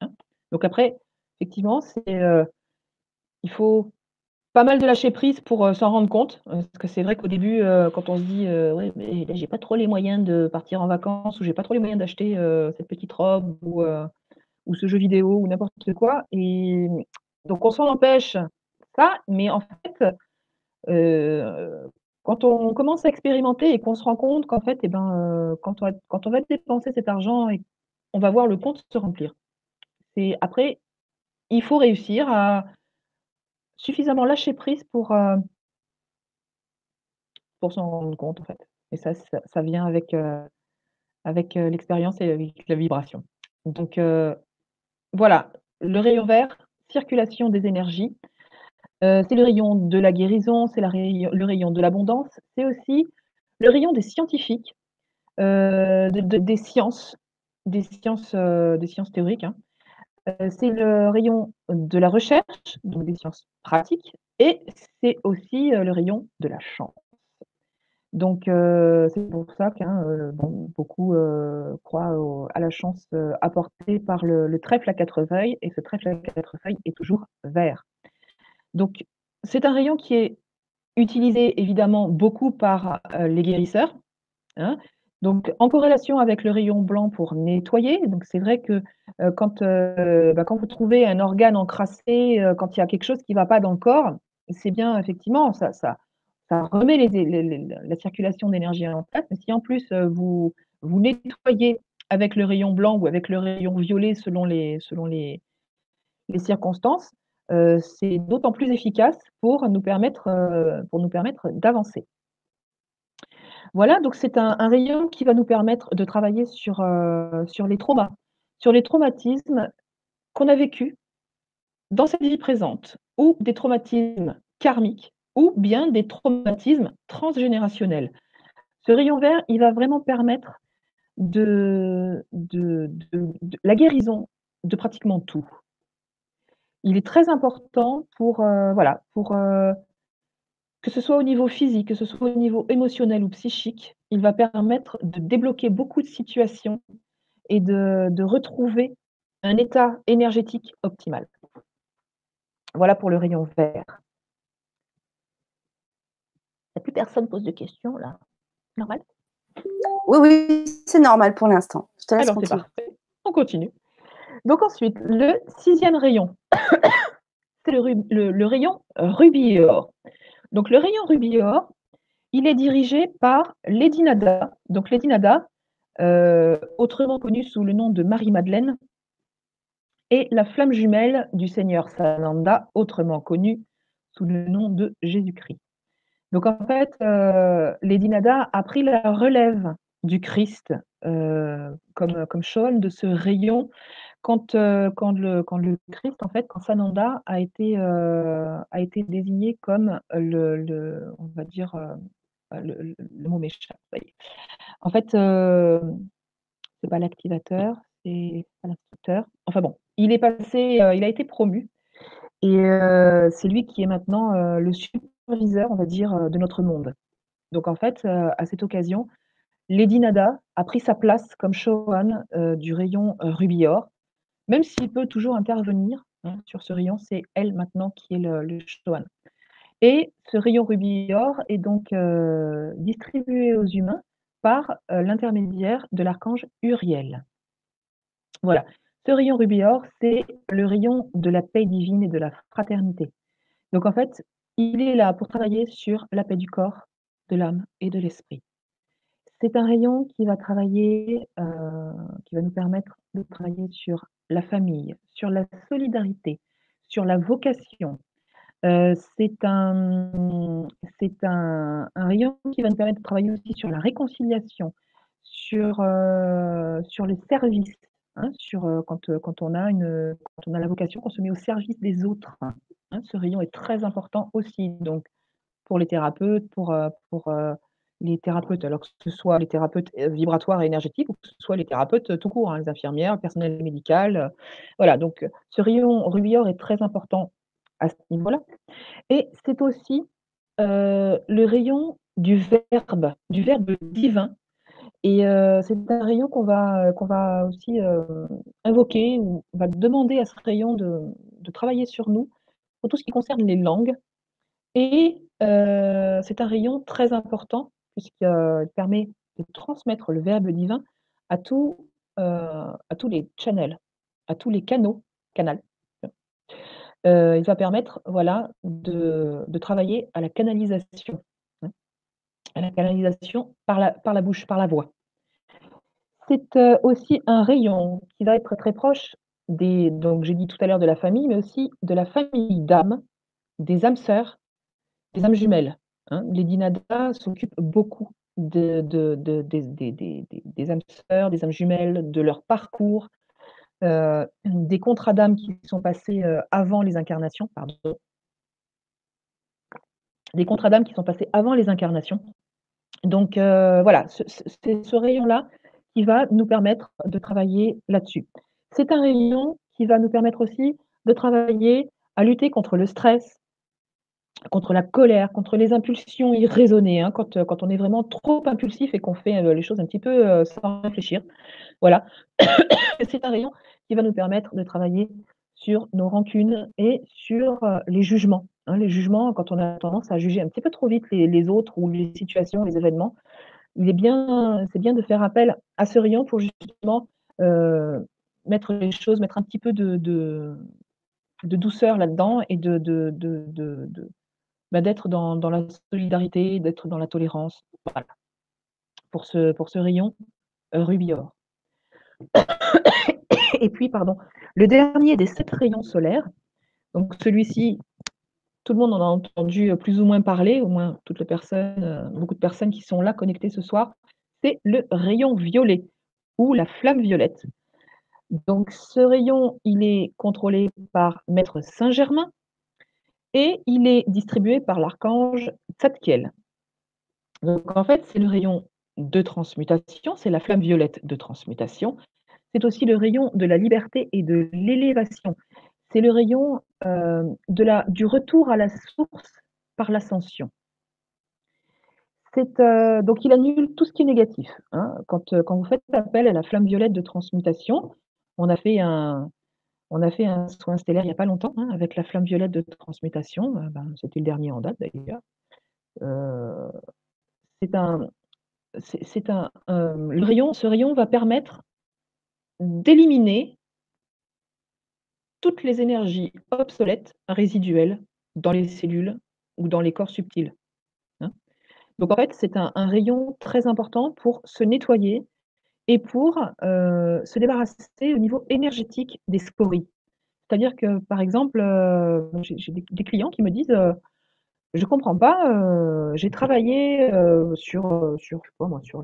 Hein. Donc après, effectivement, c'est, euh, il faut pas mal de lâcher prise pour euh, s'en rendre compte. Euh, parce que c'est vrai qu'au début, quand on se dit ouais, mais j'ai pas trop les moyens de partir en vacances ou j'ai pas trop les moyens d'acheter cette petite robe ou, ou ce jeu vidéo ou n'importe quoi. Et donc on s'en empêche ça, mais en fait, euh, quand on commence à expérimenter et qu'on se rend compte qu'en fait, eh ben, euh, quand, on va, quand on va dépenser cet argent, on va voir le compte se remplir. C'est après, il faut réussir à suffisamment lâcher prise pour, euh, pour s'en rendre compte en fait. Et ça, ça, vient avec, avec l'expérience et avec la vibration. Donc voilà, le rayon vert, circulation des énergies. Euh, c'est le rayon de la guérison, c'est le rayon de l'abondance, c'est aussi le rayon des scientifiques, euh, des sciences, des sciences, euh, des sciences théoriques. Hein. C'est le rayon de la recherche, donc des sciences pratiques, et c'est aussi le rayon de la chance. Donc, c'est pour ça que beaucoup croient à la chance apportée par le, le, trèfle à quatre feuilles, et ce trèfle à quatre feuilles est toujours vert. Donc, c'est un rayon qui est utilisé évidemment beaucoup par euh, les guérisseurs. Hein. Donc, en corrélation avec le rayon blanc pour nettoyer, c'est vrai que euh, quand, euh, bah, quand vous trouvez un organe encrassé, quand il y a quelque chose qui ne va pas dans le corps, c'est bien effectivement, ça, ça, remet la circulation d'énergie en place. Mais si en plus vous, vous nettoyez avec le rayon blanc ou avec le rayon violet selon les, selon les, circonstances, euh, c'est d'autant plus efficace pour nous permettre, euh, pour nous permettre d'avancer. Voilà, donc c'est un, rayon qui va nous permettre de travailler sur, euh, sur les traumas, sur les traumatismes qu'on a vécus dans cette vie présente, ou des traumatismes karmiques, ou bien des traumatismes transgénérationnels. Ce rayon vert, il va vraiment permettre de, de la guérison de pratiquement tout. il est très important pour, voilà, pour, que ce soit au niveau physique, que ce soit au niveau émotionnel ou psychique, il va permettre de débloquer beaucoup de situations et de de retrouver un état énergétique optimal. Voilà pour le rayon vert. Il y a plus personne pose de questions là? Normal? Oui, oui, c'est normal pour l'instant. Je te laisse Alors c'est parfait, on continue. Donc ensuite, le sixième rayon, *coughs* c'est le le rayon rubis et or. Donc le rayon rubis et or, il est dirigé par Lady. Donc Lady euh, autrement connue sous le nom de Marie-Madeleine, et la flamme jumelle du Seigneur Sananda, autrement connue sous le nom de Jésus-Christ. Donc en fait, euh, a pris la relève du Christ euh, comme, comme de ce rayon quand, euh, quand, le, quand Christ, en fait, quand Sananda a été, euh, désigné comme le, on va dire, le, mot m'échappe. En fait, c'est pas l'activateur, c'est pas l'instructeur. Enfin bon, il est passé, il a été promu et c'est lui qui est maintenant le superviseur, on va dire, de notre monde. Donc en fait, à cette occasion, Lady Nada a pris sa place comme Shohan du rayon Rubior, même s'il peut toujours intervenir hein, sur ce rayon, c'est elle maintenant qui est le, le. Et ce rayon Rubior est donc distribué aux humains par l'intermédiaire de l'archange Uriel. Voilà. Ce rayon Rubior, c'est le rayon de la paix divine et de la fraternité. Donc en fait, il est là pour travailler sur la paix du corps, de l'âme et de l'esprit. C'est un rayon qui va travailler, euh, qui va nous permettre de travailler sur la famille, sur la solidarité, sur la vocation. Euh, c'est un, un, rayon qui va nous permettre de travailler aussi sur la réconciliation, sur, euh, sur les services, hein, sur quand, quand, on a une, quand on a la vocation qu'on se met au service des autres. Hein. ce rayon est très important aussi, donc pour les thérapeutes, pour, pour les thérapeutes, alors que ce soit les thérapeutes euh, vibratoires et énergétiques ou que ce soit les thérapeutes euh, tout court, hein, les infirmières, le personnel médical. Euh, voilà, donc ce rayon rubillard est très important à ce niveau-là. Et c'est aussi le rayon du verbe, du verbe divin. Et c'est un rayon qu'on va, qu'on va aussi invoquer, on va demander à ce rayon de, de, travailler sur nous pour tout ce qui concerne les langues. Et c'est un rayon très important puisqu'il permet de transmettre le verbe divin euh, à tous les channels, à tous les canaux. Euh, il va permettre voilà, de, travailler à la canalisation, hein, à la canalisation par la, bouche, par la voix. C'est euh, aussi un rayon qui va être très proche des, donc j'ai dit tout à l'heure de la famille, mais aussi de la famille d'âmes, des âmes sœurs, des âmes jumelles. Hein. Les dinadas s'occupent beaucoup de, des âmes sœurs, des âmes jumelles, de leur parcours, euh, des contrats d'âmes qui sont passés euh, avant les incarnations, pardon. Des contrats. Donc euh, voilà, c'est ce rayon-là qui va nous permettre de travailler là-dessus. C'est un rayon qui va nous permettre aussi de travailler à lutter contre le stress, contre la colère, contre les impulsions irraisonnées, hein, quand, quand, on est vraiment trop impulsif et qu'on fait les choses un petit peu sans réfléchir. Voilà. *coughs* C'est un rayon qui va nous permettre de travailler sur nos rancunes et sur les jugements. Hein, les jugements, quand on a tendance à juger un petit peu trop vite les, autres ou les situations, les événements, il est bien, c'est bien de faire appel à ce rayon pour justement mettre les choses, mettre un petit peu de, douceur là-dedans et de, bah, d'être dans, la solidarité, d'être dans la tolérance. Voilà. Pour ce, rayon euh. *coughs* Et puis, pardon, le dernier des sept rayons solaires, donc celui-ci, tout le monde en a entendu euh, plus ou moins parler, au moins toutes les personnes, euh, beaucoup de personnes qui sont là connectées ce soir, c'est le rayon violet ou la flamme violette. Donc ce rayon, il est contrôlé par Maître Saint-Germain, et il est distribué par l'archange Tzadkiel. Donc en fait, c'est le rayon de transmutation, c'est la flamme violette de transmutation. C'est aussi le rayon de la liberté et de l'élévation. C'est le rayon la, du retour à la source par l'ascension. donc il annule tout ce qui est négatif. Hein. Quand, quand vous faites appel à la flamme violette de transmutation, on a fait un, on a fait un soin stellaire il n'y a pas longtemps hein, avec la flamme violette de transmutation. Ben, c'était le dernier en date d'ailleurs? c'est un, c'est un, le rayon, ce rayon va permettre d'éliminer toutes les énergies obsolètes, résiduelles dans les cellules ou dans les corps subtils. Hein. Donc en fait, c'est un, rayon très important pour se nettoyer et pour se débarrasser au niveau énergétique des scories. C'est-à-dire que, par exemple, j'ai des, clients qui me disent je comprends pas. j'ai travaillé sur, sur, moi, sur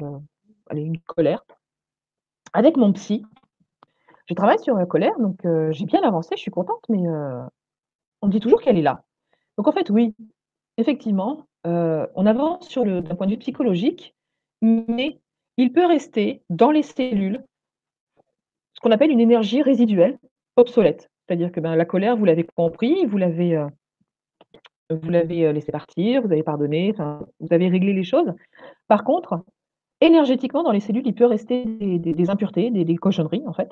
une colère avec mon psy. Je travaille sur la colère, donc j'ai bien avancé, je suis contente, mais on me dit toujours qu'elle est là. Donc en fait, oui, effectivement, on avance d'un point de vue psychologique, mais il peut rester dans les cellules ce qu'on appelle une énergie résiduelle obsolète. C'est-à-dire que ben, la colère, vous l'avez compris, vous l'avez l'avez euh, laissé partir, vous avez pardonné, vous avez réglé les choses. Par contre, énergétiquement, dans les cellules, il peut rester des, impuretés, des, cochonneries, en fait.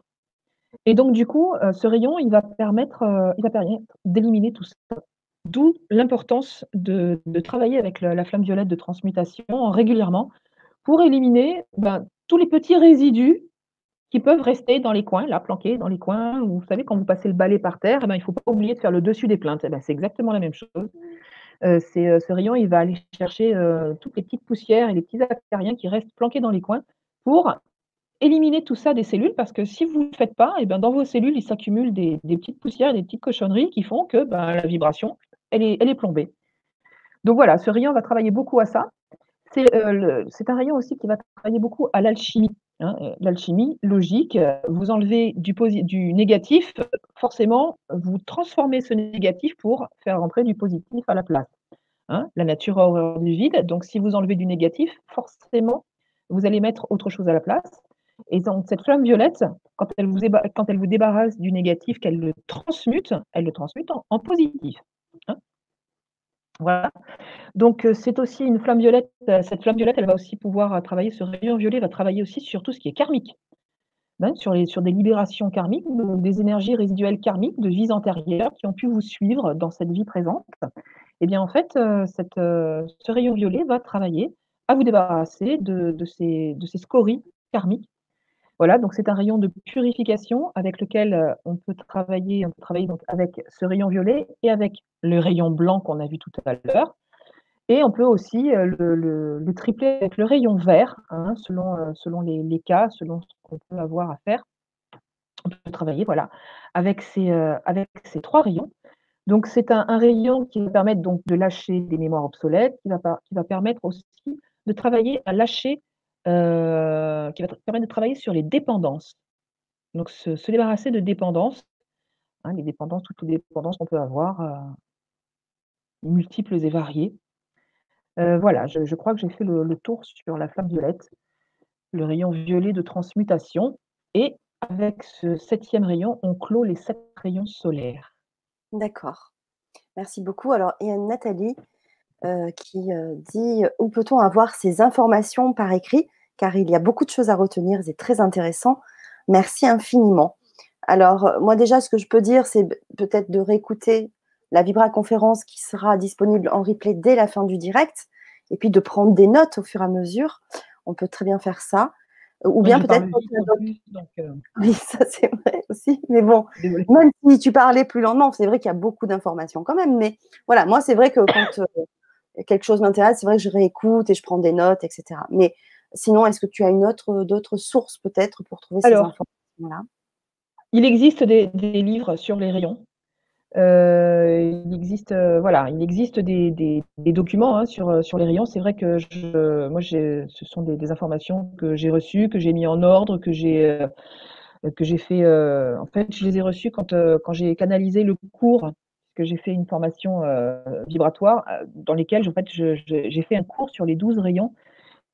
Et donc, du coup, euh, ce rayon, il va permettre, euh, il va permettre d'éliminer tout ça. D'où l'importance de, travailler avec la, flamme violette de transmutation régulièrement pour éliminer ben, tous les petits résidus qui peuvent rester dans les coins, là, planqués dans les coins. Vous savez, quand vous passez le balai par terre, eh ben, il ne faut pas oublier de faire le dessus des plaintes. Eh ben, c'est exactement la même chose. Euh, euh, ce rayon, il va aller chercher euh, toutes les petites poussières et les petits acariens qui restent planqués dans les coins pour éliminer tout ça des cellules, parce que si vous ne le faites pas, eh dans vos cellules, il s'accumule des, petites poussières des petites cochonneries qui font que la vibration, elle est plombée. Donc voilà, ce rayon va travailler beaucoup à ça. C'est un rayon aussi qui va travailler beaucoup à l'alchimie. Hein, l'alchimie logique, vous enlevez du, négatif, forcément, vous transformez ce négatif pour faire rentrer du positif à la place. Hein. La nature a horreur du vide, donc si vous enlevez du négatif, forcément, vous allez mettre autre chose à la place. Et donc, cette flamme violette, quand elle vous, quand elle vous débarrasse du négatif, qu'elle le transmute, elle le transmute en, positif. Voilà. Donc, c'est aussi une flamme violette. Cette flamme violette, elle va aussi pouvoir travailler, ce rayon violet va travailler aussi sur tout ce qui est karmique, hein, sur, les, des libérations karmiques, des énergies résiduelles karmiques de vies antérieures qui ont pu vous suivre dans cette vie présente. Et eh bien, en fait, ce rayon violet va travailler à vous débarrasser de ces scories karmiques voilà, donc c'est un rayon de purification avec lequel euh, on peut travailler, on peut travailler donc avec ce rayon violet et avec le rayon blanc qu'on a vu tout à l'heure. Et on peut aussi euh, le, tripler avec le rayon vert, hein, selon, euh, selon les, cas, selon ce qu'on peut avoir à faire. On peut travailler voilà, avec, ces, avec ces trois rayons. Donc c'est un, rayon qui va permettre donc de lâcher des mémoires obsolètes, qui va, qui va permettre aussi de travailler à lâcher euh, qui va permettre de travailler sur les dépendances. Donc se, débarrasser de dépendances, hein, les dépendances, toutes les dépendances qu'on peut avoir, euh, multiples et variées. Euh, voilà, je, crois que j'ai fait le, tour sur la flamme violette, le rayon violet de transmutation. Et avec ce septième rayon, on clôt les sept rayons solaires. D'accord. Merci beaucoup. Alors, a Nathalie qui dit où peut-on avoir ces informations par écrit? Car il y a beaucoup de choses à retenir, c'est très intéressant. Merci infiniment. Alors, euh, moi déjà, ce que je peux dire, c'est peut-être de réécouter la Vibra conférence qui sera disponible en replay dès la fin du direct, et puis de prendre des notes au fur et à mesure. On peut très bien faire ça. Ou bien peut-être. Euh. *laughs* Oui, ça c'est vrai aussi. Mais bon, *laughs* même si tu parlais plus lentement, c'est vrai qu'il y a beaucoup d'informations quand même. Mais voilà, moi c'est vrai que quand euh, quelque chose m'intéresse, c'est vrai que je réécoute et je prends des notes, etc. Mais Sinon, est-ce que tu as une autre, d'autres sources peut-être pour trouver ces informations-là? Il existe des, livres sur les rayons. Euh, il existe, euh, voilà, il existe des, documents hein, sur, sur les rayons. C'est vrai que je, moi, ce sont des, informations que j'ai reçues, que j'ai mis en ordre, que j'ai euh, que j'ai fait. en fait, je les ai reçues quand, quand j'ai canalisé le cours, que j'ai fait une formation vibratoire dans lesquelles en fait, j'ai fait un cours sur les 12 rayons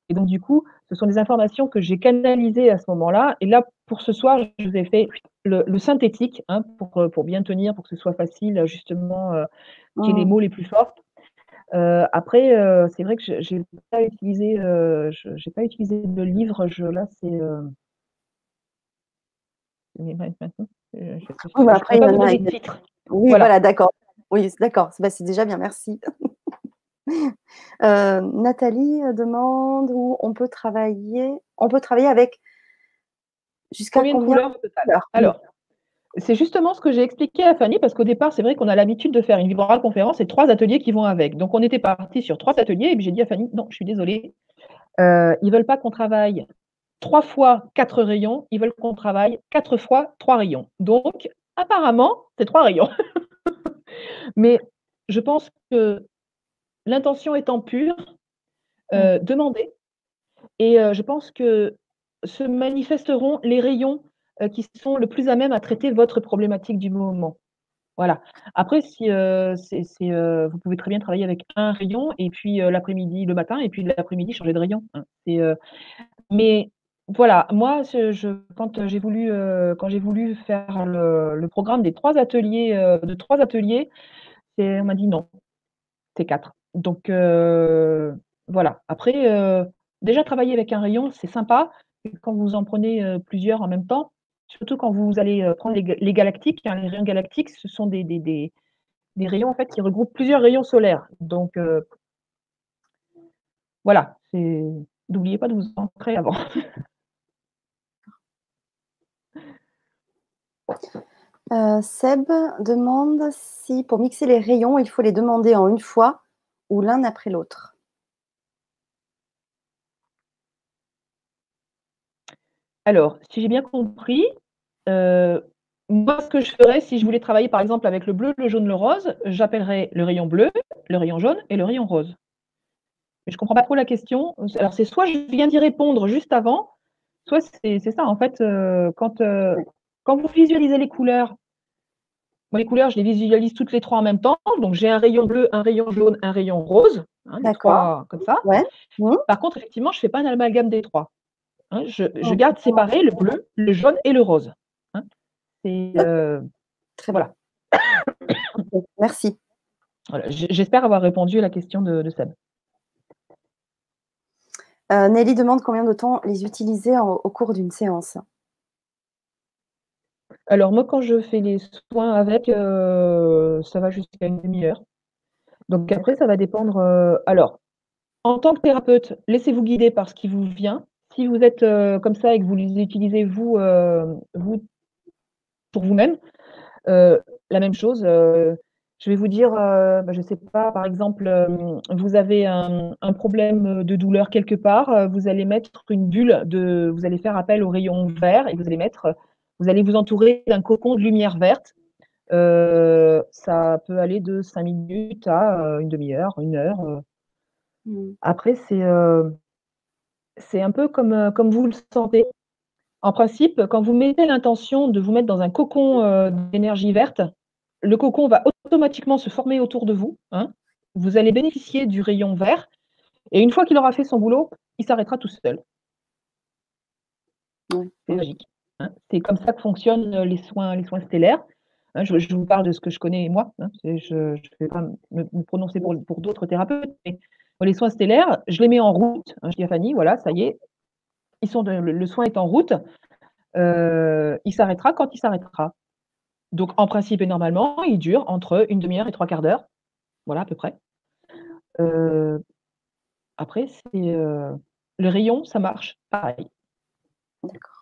Et donc, du coup, ce sont des informations que j'ai canalisées à ce moment-là. Et là, pour ce soir, je vous ai fait le, synthétique hein, pour, euh, pour bien tenir, pour que ce soit facile, justement, euh, qu'il y ait les mmh. mots les plus forts. Euh, après, euh, c'est vrai que j'ai pas utilisé, euh, j'ai pas utilisé de livre. Je, là, c'est. Euh... Oui, après, il y en a titres. Oui, voilà, voilà d'accord. Oui, d'accord. Bah, c'est déjà bien, merci. *laughs* Nathalie demande où on peut travailler. On peut travailler avec jusqu'à combien, combien, de couleurs Alors, c'est justement ce que j'ai expliqué à Fanny, parce qu'au départ, c'est vrai qu'on a l'habitude de faire une vibral conférence et trois ateliers qui vont avec. Donc, on était parti sur trois ateliers, et puis j'ai dit à Fanny, non, je suis désolée, euh, ils ne veulent pas qu'on travaille trois fois quatre rayons, ils veulent qu'on travaille quatre fois trois rayons. Donc, apparemment, c'est trois rayons. *laughs* Mais je pense que l'intention étant pure, euh, mmh. demander, et euh, je pense que se manifesteront les rayons euh, qui sont le plus à même à traiter votre problématique du moment. Voilà. Après, si vous pouvez très bien travailler avec un rayon et puis l'après-midi, le matin, et puis l'après-midi changer de rayon. Hein. mais voilà, moi, je, quand j'ai voulu, faire le, programme des trois ateliers, de trois ateliers, on m'a dit non, c'est quatre. Donc voilà. Après, déjà travailler avec un rayon, c'est sympa. Quand vous en prenez plusieurs en même temps, Surtout quand vous allez euh, prendre les, galactiques, hein, les rayons galactiques, ce sont des, rayons en fait qui regroupent plusieurs rayons solaires. Donc euh, voilà, n'oubliez pas de vous ancrer avant. *laughs* Euh, Seb demande si pour mixer les rayons, il faut les demander en une fois ou l'un après l'autre. Alors, si j'ai bien compris, euh, moi, ce que je ferais, si je voulais travailler par exemple avec le bleu, le jaune, le rose, j'appellerais le rayon bleu, le rayon jaune et le rayon rose. Mais je ne comprends pas trop la question. Alors, c'est soit je viens d'y répondre juste avant, soit c'est ça. En fait, euh, quand, quand vous visualisez les couleurs, moi, les couleurs, je les visualise toutes les trois en même temps. Donc, j'ai un rayon bleu, un rayon jaune, un rayon rose. Hein, D'accord. Comme ça. Mmh. Par contre, effectivement, je ne fais pas un amalgame des trois. Hein, je, garde séparé le bleu, le jaune et le rose. Hein. Euh, très voilà. *coughs* Merci. J'espère avoir répondu à la question de, Seb. Euh, Nelly demande combien de temps les utiliser au cours d'une séance. Alors moi, quand je fais les soins avec, euh, ça va jusqu'à une demi-heure. Donc après, ça va dépendre. alors, en tant que thérapeute, laissez-vous guider par ce qui vous vient si vous êtes euh, comme ça et que vous les utilisez vous, euh, vous pour vous-même, euh, la même chose. je vais vous dire, bah, je ne sais pas, par exemple, vous avez un, problème de douleur quelque part, vous allez mettre une bulle de, vous allez faire appel au rayon vert et vous allez mettre, vous allez vous entourer d'un cocon de lumière verte. ça peut aller de 5 minutes à une demi-heure, une heure. Mmh. Après, c'est un peu comme, euh, comme vous le sentez. En principe, quand vous mettez l'intention de vous mettre dans un cocon euh, d'énergie verte, le cocon va automatiquement se former autour de vous. Hein. Vous allez bénéficier du rayon vert. Et une fois qu'il aura fait son boulot, il s'arrêtera tout seul. C'est magique. Hein. C'est comme ça que fonctionnent euh, les soins, les soins stellaires. Hein. je, vous parle de ce que je connais moi. Je ne vais pas me, prononcer pour, d'autres thérapeutes, mais les soins stellaires, je les mets en route. Hein, je dis à Fanny, voilà, ça y est, le, soin est en route. Euh, il s'arrêtera quand il s'arrêtera. Donc, en principe et normalement, il dure entre une demi-heure et trois quarts d'heure. Voilà, à peu près. Euh, après, c'est le rayon, ça marche pareil. D'accord.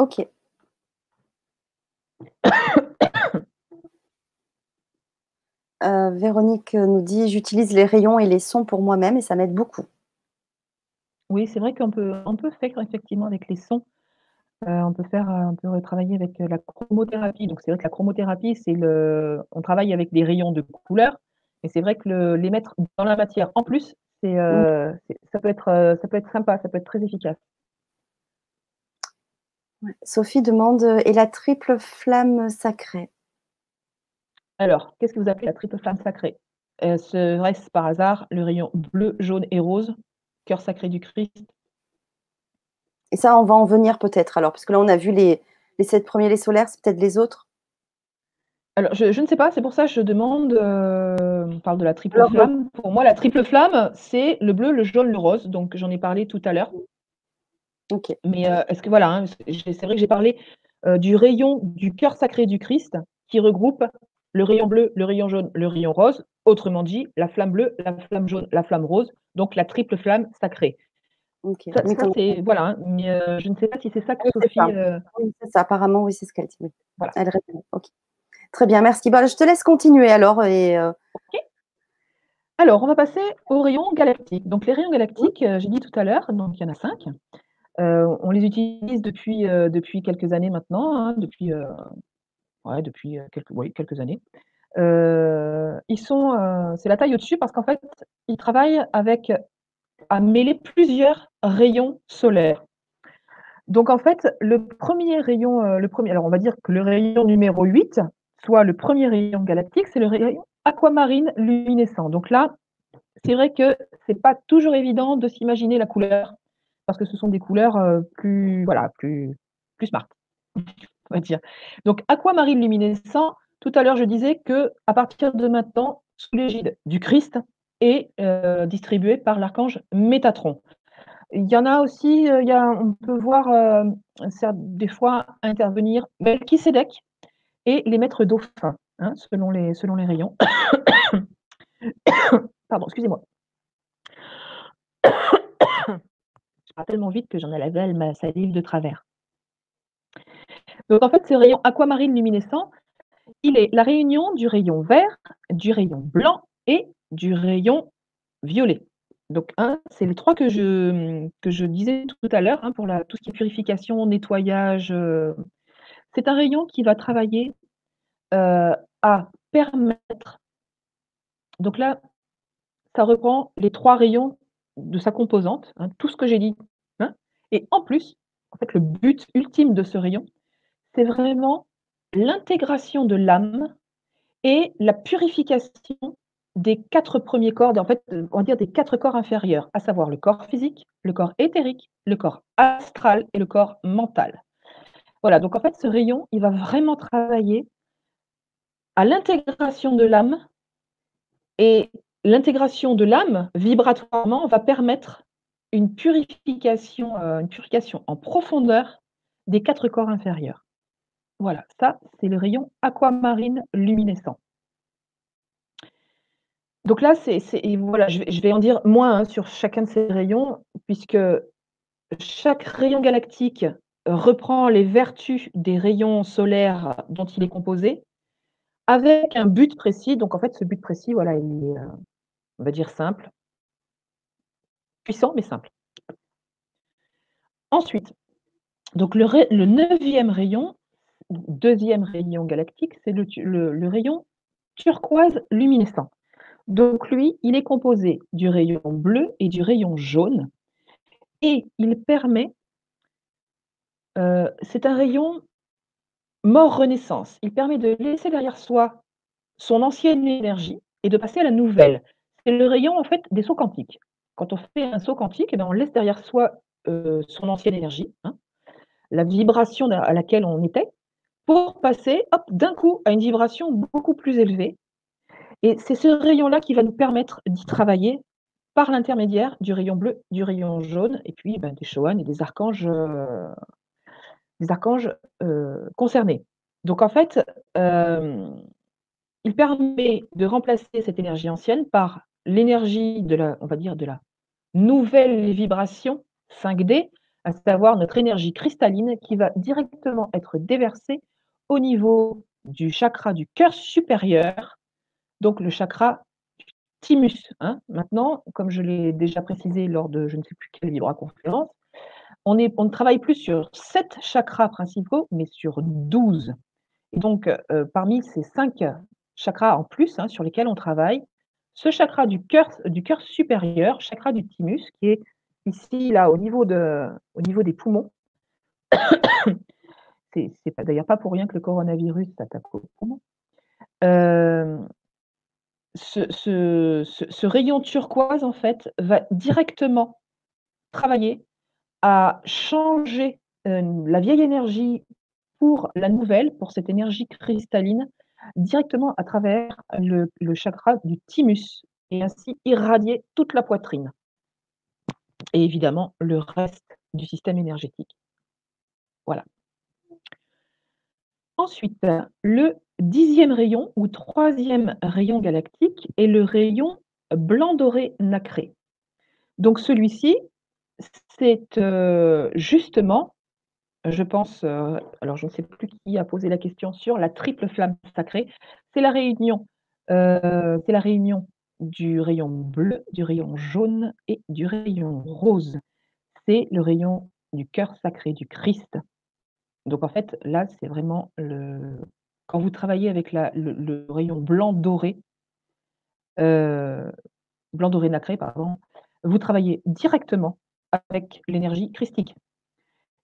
Ok. *coughs* Euh, Véronique nous dit J'utilise les rayons et les sons pour moi-même et ça m'aide beaucoup. Oui, c'est vrai qu'on peut, on peut faire effectivement avec les sons. Euh, on peut faire, on peut travailler avec la chromothérapie. Donc c'est vrai que la chromothérapie, c'est le, on travaille avec des rayons de couleur, et c'est vrai que les mettre dans la matière en plus, c'est, euh, ça peut être, ça peut être sympa, ça peut être très efficace. Sophie demande et la triple flamme sacrée? Alors, qu'est-ce que vous appelez la triple flamme sacrée? Heu, serait-ce par hasard le rayon bleu, jaune et rose, cœur sacré du Christ? Et ça, on va en venir peut-être alors, parce que là, on a vu les les 7 premiers, les solaires, c'est peut-être les autres? Alors je je ne sais pas, c'est pour ça je demande, heu, on parle de la triple Alors flamme. Pour moi, la triple flamme, c'est le bleu, le jaune, le rose, donc j'en ai parlé tout à l'heure. OK. Mais, heu, est-ce que voilà, hein, c'est vrai que j'ai parlé, heu, du rayon du cœur sacré du Christ qui regroupe le rayon bleu, le rayon jaune, le rayon rose. Autrement dit, la flamme bleue, la flamme jaune, la flamme rose, donc la triple flamme sacrée. Ça mais ça c'est voilà, hein, mais, heu, je ne sais pas si c'est ça que Sophie, Oui, c'est ça. Apparemment, oui, c'est ce qu'elle dit, oui. Voilà. Elle répond. OK. Très bien, merci. Bah, je te laisse continuer alors et. Alors, on va passer aux rayons galactiques. Donc les rayons galactiques, j'ai dit tout à l'heure, donc il y en a 5. Heu, on les utilise depuis, heu, depuis quelques années maintenant, hein, depuis, heu, ouais, depuis, quelques années. Ils sont, c'est la taille au-dessus parce qu'en fait, ils travaillent avec à mêler plusieurs rayons solaires. Donc en fait, le 1er rayon, le 1er alors on va dire que le rayon numéro 8, soit le 1er rayon galactique, c'est le rayon aquamarine luminescent. Donc là, c'est vrai que c'est pas toujours évident de s'imaginer la couleur, parce que ce sont des couleurs, heu, plus voilà, plus plus smart, *laughs* on va dire. Donc aquamarine luminescent, tout à l'heure je disais qu'à partir de maintenant, sous l'égide du Christ et heu, distribué par l'archange Métatron. Il y en a aussi, heu, il y a on peut voir, des fois intervenir Melchisédek et les maîtres dauphins, hein, selon les selon les rayons. *coughs* Pardon, excusez-moi. Tellement vite que j'en ai la ma salive de travers. Donc en fait, ce rayon aquamarine luminescent, il est la réunion du rayon vert, du rayon blanc et du rayon violet. Donc c'est les 3 que je, que je disais tout à l'heure, hein, pour la tout ce qui est purification, nettoyage, heu, c'est un rayon qui va travailler, heu, à permettre donc là, ça reprend les 3 rayons de sa composante, hein, tout ce que j'ai dit, et en plus, en fait, le but ultime de ce rayon, c'est vraiment l'intégration de l'âme et la purification des 4 premiers corps, en fait, on va dire des 4 corps inférieurs, à savoir le corps physique, le corps éthérique, le corps astral et le corps mental. Voilà, donc en fait, ce rayon, il va vraiment travailler à l'intégration de l'âme et l'intégration de l'âme, vibratoirement, va permettre une purification, heu, une purification en profondeur des 4 corps inférieurs. Voilà, ça, c'est le rayon aquamarine luminescent. Donc là, c'est voilà, je vais en dire moins, hein, sur chacun de ces rayons, puisque chaque rayon galactique reprend les vertus des rayons solaires dont il est composé, avec un but précis. Donc en fait, ce but précis, voilà, il est, heu, on va dire simple puissant, mais simple. Ensuite, donc le 9e rayon, 2e rayon galactique, c'est le rayon turquoise luminescent. Donc lui, il est composé du rayon bleu et du rayon jaune et il permet heu, c'est un rayon mort-renaissance. Il permet de laisser derrière soi son ancienne énergie et de passer à la nouvelle. C'est le rayon, en fait, des sauts quantiques. Quand on fait un saut quantique, et ben, on laisse derrière soi, heu, son ancienne énergie, hein, la vibration à laquelle on était, pour passer, d'un coup, à une vibration beaucoup plus élevée et c'est ce rayon-là qui va nous permettre d'y travailler par l'intermédiaire du rayon bleu, du rayon jaune et puis, ben, des Choans et des archanges, des archanges, heu, concernés. Donc en fait, il permet de remplacer cette énergie ancienne par l'énergie de la on va dire, de la nouvelle vibration 5D, à savoir notre énergie cristalline qui va directement être déversée au niveau du chakra du cœur supérieur, donc le chakra thymus, hein. Maintenant, comme je l'ai déjà précisé lors de je ne sais plus quelle vibra-conférence, on on ne travaille plus sur 7 chakras principaux, mais sur 12 et donc heu, parmi ces 5 chakras en plus, hein, sur lesquels on travaille, ce chakra du cœur supérieur, chakra du thymus, qui est ici, là, au niveau de au niveau des poumons. *coughs* C'est d'ailleurs pas pour rien que le coronavirus s'attaque aux poumons. Hem ce rayon turquoise, en fait, va directement travailler à changer, hem, la vieille énergie pour la nouvelle, pour cette énergie cristalline, directement à travers le chakra du thymus et ainsi irradier toute la poitrine et évidemment le reste du système énergétique. Voilà. Ensuite, le dixième rayon ou troisième rayon galactique est le rayon blanc doré nacré. Donc celui-ci, c'est, heu, justement, je pense, heu, alors je ne sais plus qui a posé la question sur la triple flamme sacrée. C'est la réunion, heu, c'est la réunion du rayon bleu, du rayon jaune et du rayon rose. C'est le rayon du cœur sacré du Christ. Donc en fait, là, c'est vraiment le quand vous travaillez avec le rayon blanc doré heu, blanc doré nacré, pardon, vous travaillez directement avec l'énergie christique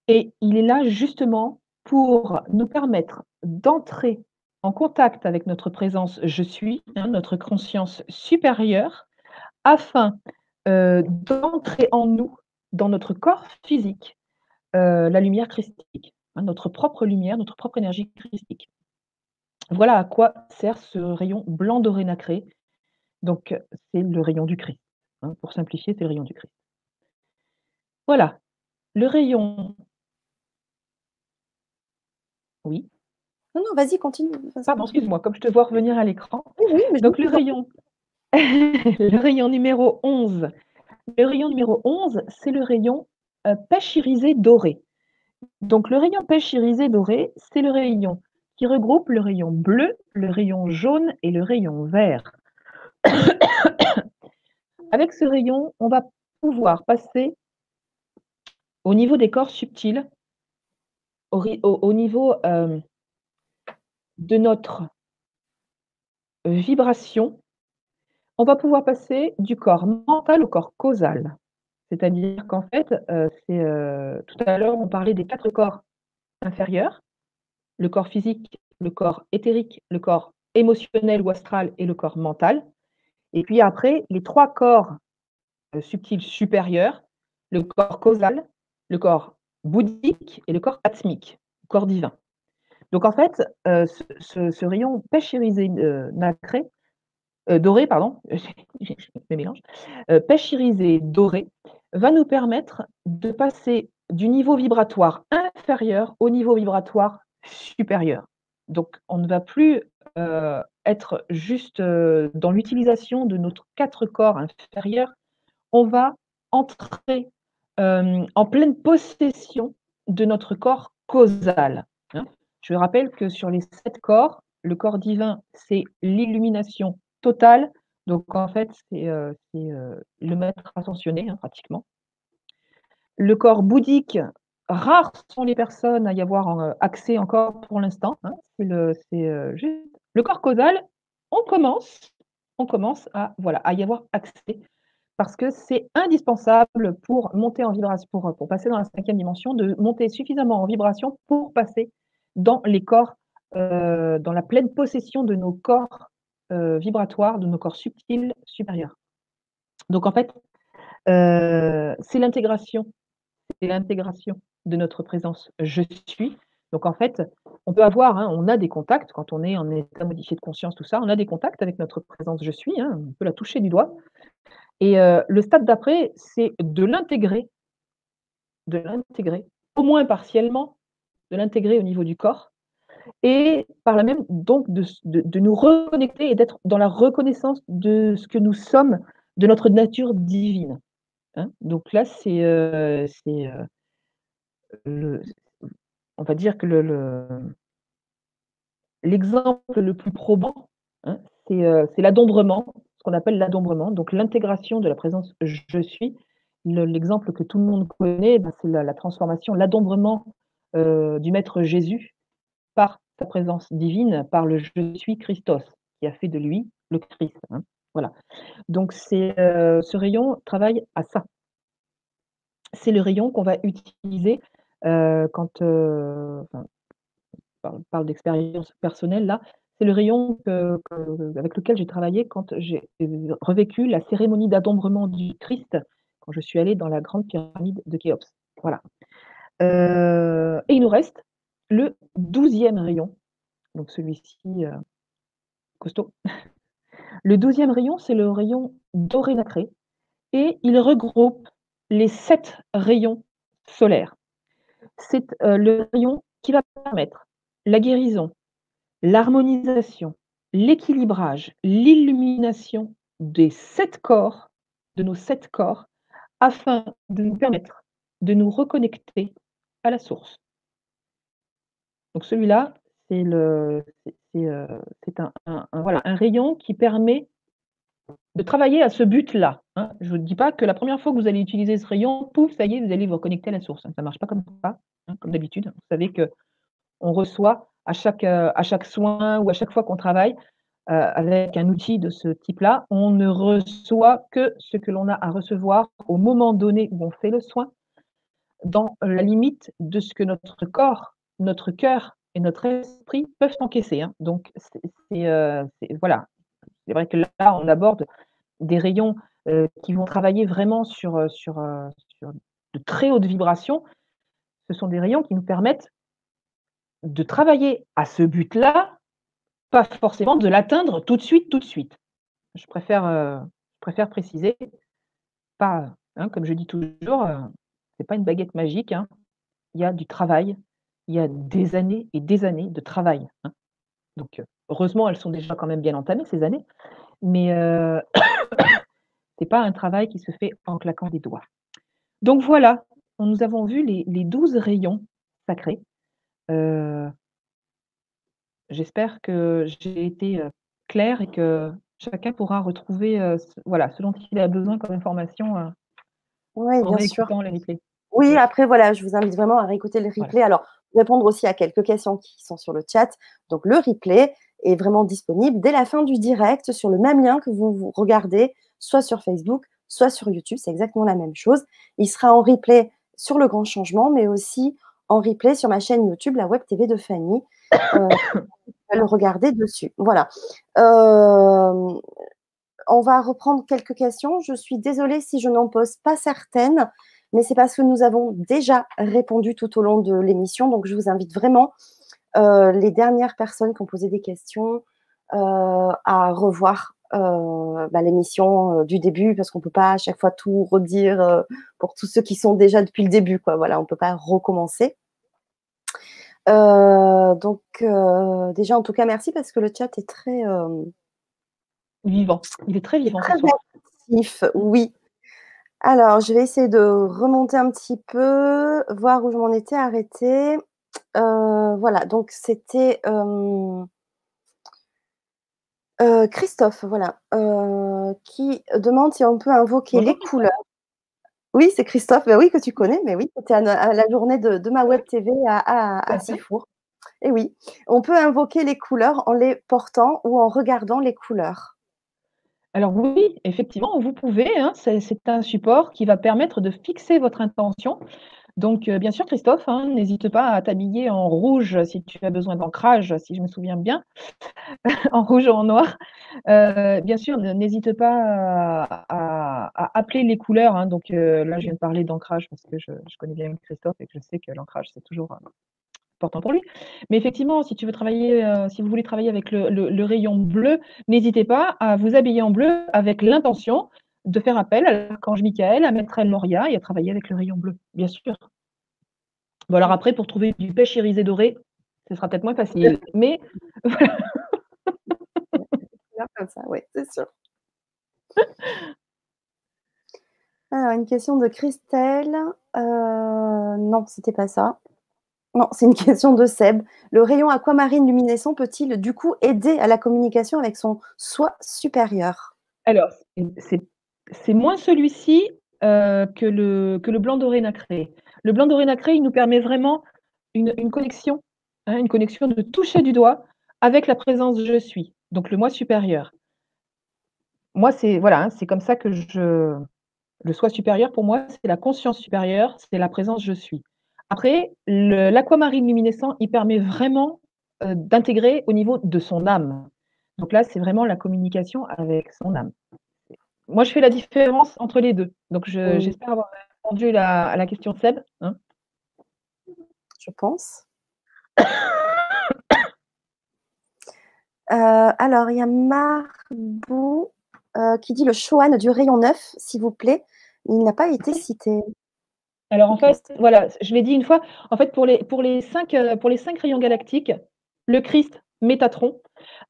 et il est là justement pour nous permettre d'entrer en contact avec notre présence «je suis», hein, notre conscience supérieure, afin, heu, d'entrer en nous, dans notre corps physique, heu, la lumière christique, hein, notre propre lumière, notre propre énergie christique. Voilà à quoi sert ce rayon blanc doré nacré. Donc, c'est le rayon du Christ, hein, pour simplifier, c'est le rayon du Christ. Voilà, le rayon Oui? Non, non, vas-y, continue, Pardon, excuse-moi, comme je te vois revenir à l'écran. Oui, oui, mais Donc le rayon le rayon numéro 11. Le rayon numéro 11, c'est le rayon, irisée dorée. Donc le rayon pêche irisée dorée, c'est le rayon qui regroupe le rayon bleu, le rayon jaune et le rayon vert. *coughs* Avec ce rayon, on va pouvoir passer au niveau des corps subtils au niveau, hem de notre vibration, on va pouvoir passer du corps mental au corps causal. C'est-à-dire qu'en fait, c'est, heu, tout à l'heure, on parlait des 4 corps inférieurs, le corps physique, le corps éthérique, le corps émotionnel ou astral et le corps mental. Et puis après, les 3 corps, subtils supérieurs, le corps causal, le corps bouddhique et le corps atmique, corps divin. Donc en fait, heu, ce rayon pêche irisée, heu, nacré, heu, doré pardon, *laughs* je mélange, irisée dorée va nous permettre de passer du niveau vibratoire inférieur au niveau vibratoire supérieur. Donc on ne va plus, être juste, dans l'utilisation de notre 4 corps inférieurs, on va entrer, hem, en pleine possession de notre corps causal, hein. Je rappelle que sur les 7 corps, le corps divin, c'est l'illumination totale. Donc en fait, c'est, c'est, heu, le maître ascensionné, hein, pratiquement. Le corps bouddhique, rares sont les personnes à y avoir, accès encore pour l'instant, hein. C'est le le corps causal, on commence on commence à, voilà, à y avoir accès parce que c'est indispensable pour monter en vibration, pour, passer dans la 5e dimension, de monter suffisamment en vibration pour passer dans les corps, heu, dans la pleine possession de nos corps, heu, vibratoires, de nos corps subtils supérieurs. Donc en fait, heu, c'est l'intégration c'est l'intégration de notre présence «je suis». Donc en fait, on peut avoir, hein, on a des contacts quand on est en état modifié de conscience, tout ça, on a des contacts avec notre présence «je suis», hein, on peut la toucher du doigt et heu, le stade d'après, c'est de l'intégrer de l'intégrer, au moins partiellement, de l'intégrer au niveau du corps et par là même donc de nous reconnecter et d'être dans la reconnaissance de ce que nous sommes, de notre nature divine, hein. Donc là, c'est, heu, c'est, heu, le on va dire que le le l'exemple le plus probant, hein, c'est, c'est l'adombrement, qu'on appelle l'adombrement, donc l'intégration de la présence «je suis». Le l'exemple que tout le monde connaît, bah, c'est la transformation, l'adombrement, heu, du maître Jésus par sa présence divine, par le «je suis Christos», qui a fait de lui le Christ, hein. Voilà. Donc heu, ce rayon travaille à ça. C'est le rayon qu'on va utiliser, heu, quand, je parle parle d'expérience personnelle là, c'est le rayon avec lequel j'ai travaillé quand j'ai revécu la cérémonie d'adombrement du Christ, quand je suis allée dans la grande pyramide de Khéops. Voilà. Euh, et il nous reste le douzième rayon, donc celui-ci euh, costaud. Le douzième rayon, c'est le rayon doré nacré, et il regroupe les sept rayons solaires. C'est euh, le rayon qui va permettre la guérison, l'harmonisation, l'équilibrage, l'illumination des sept corps, de nos sept corps, afin de nous permettre de nous reconnecter à la source. Donc celui-là, c'est euh, un, rayon qui permet de travailler à ce but-là. Hein. Je ne dis pas que la première fois que vous allez utiliser ce rayon, pouf, ça y est, vous allez vous reconnecter à la source. Ça ne marche pas comme ça, hein, comme d'habitude. Vous savez que on reçoit à chaque, euh, à chaque soin ou à chaque fois qu'on travaille euh, avec un outil de ce type-là, on ne reçoit que ce que l'on a à recevoir au moment donné où on fait le soin, dans la limite de ce que notre corps, notre cœur et notre esprit peuvent encaisser. Hein. Donc, euh, c'est, voilà. C'est vrai que là, on aborde des rayons qui vont travailler vraiment sur, sur, sur de très hautes vibrations. Ce sont des rayons qui nous permettent de travailler à ce but-là, pas forcément de l'atteindre tout de suite, tout de suite. Je préfère, euh, préciser, pas, hein, comme je dis toujours, euh, ce n'est pas une baguette magique. Hein. Il y a du travail, il y a des années et des années de travail. Hein. Donc, euh, heureusement, elles sont déjà quand même bien entamées, ces années, mais *coughs* ce n'est pas un travail qui se fait en claquant des doigts. Donc voilà, nous avons vu les, 12 rayons sacrés j'espère que j'ai été, claire et que chacun pourra retrouver, ce voilà, ce dont il a besoin comme information, Oui, en bien sûr. les replays. Oui, après voilà, je vous invite vraiment à réécouter le replay. Alors, répondre aussi à quelques questions qui sont sur le chat. Donc le replay est vraiment disponible dès la fin du direct sur le même lien que vous, vous regardez, soit sur Facebook, soit sur YouTube, c'est exactement la même chose. Il sera en replay sur le grand changement, mais aussi en replay sur ma chaîne YouTube, la Web TV de Fanny. Euh, *coughs* le regarder dessus. Voilà. Euh, on va reprendre quelques questions. Je suis désolée si je n'en pose pas certaines, mais c'est parce que nous avons déjà répondu tout au long de l'émission. Donc, je vous invite vraiment, euh, les dernières personnes qui ont posé des questions, euh, à revoir bah, l'émission du début, parce qu'on ne peut pas à chaque fois tout redire pour tous ceux qui sont déjà depuis le début. Quoi. Voilà, on ne peut pas recommencer. Euh, donc, euh, déjà, en tout cas, merci parce que le chat est très euh, vivant. Il est très vivant. Très actif, oui. Alors, je vais essayer de remonter un petit peu, voir où je m'en étais arrêtée. voilà, donc c'était Christophe, voilà, qui demande si on peut invoquer les couleurs oui, c'est Christophe, ben oui, que tu connais, mais oui, c'était à, la journée de, ma web TV à, à, Sifour. Et oui, on peut invoquer les couleurs en les portant ou en regardant les couleurs. Alors oui, effectivement, vous pouvez. Hein, c'est un support qui va permettre de fixer votre intention donc, euh, bien sûr, Christophe, hein, n'hésite pas à t'habiller en rouge si tu as besoin d'ancrage, si je me souviens bien, *laughs* en rouge ou en noir. Euh, bien sûr, n'hésite pas à, appeler les couleurs. Hein. donc euh, là, je viens de parler d'ancrage parce que je, connais bien Christophe et que je sais que l'ancrage, c'est toujours important pour lui. Mais effectivement, si tu veux travailler, si vous voulez travailler avec le rayon bleu, n'hésitez pas à vous habiller en bleu avec l'intention de faire appel à l'archange Michael, à Maître El Moria et à travailler avec le rayon bleu, bien sûr. Bon, alors après, pour trouver du pêche irisé doré, ce sera peut-être moins facile, mais *laughs* voilà. comme ça, oui, c'est sûr. Alors, une question de Christelle. Euh, non, c'était pas ça. Non, c'est une *laughs* question de Seb. Le rayon aquamarine luminescent peut-il du coup aider à la communication avec son soi supérieur? Alors, c'est c'est moins celui-ci euh, que, le, blanc doré nacré. Le blanc doré nacré, il nous permet vraiment une, connexion, hein, une connexion de toucher du doigt avec la présence je suis, donc le moi supérieur. Moi, c'est voilà, hein, c'est comme ça que je. Le soi supérieur, pour moi, c'est la conscience supérieure, c'est la présence je suis. Après, l'aquamarine luminescent, il permet vraiment d'intégrer au niveau de son âme. Donc là, c'est vraiment la communication avec son âme. Moi, je fais la différence entre les deux. Donc j'espère avoir répondu à la question de Seb, hein. Je pense. *coughs* alors, il y a Marbou qui dit le Shoan du rayon 9, s'il vous plaît. Il n'a pas été cité. Alors en fait, voilà, je l'ai dit une fois, en fait, pour les, pour les, cinq, euh, pour les cinq rayons galactiques, le Christ, Métatron,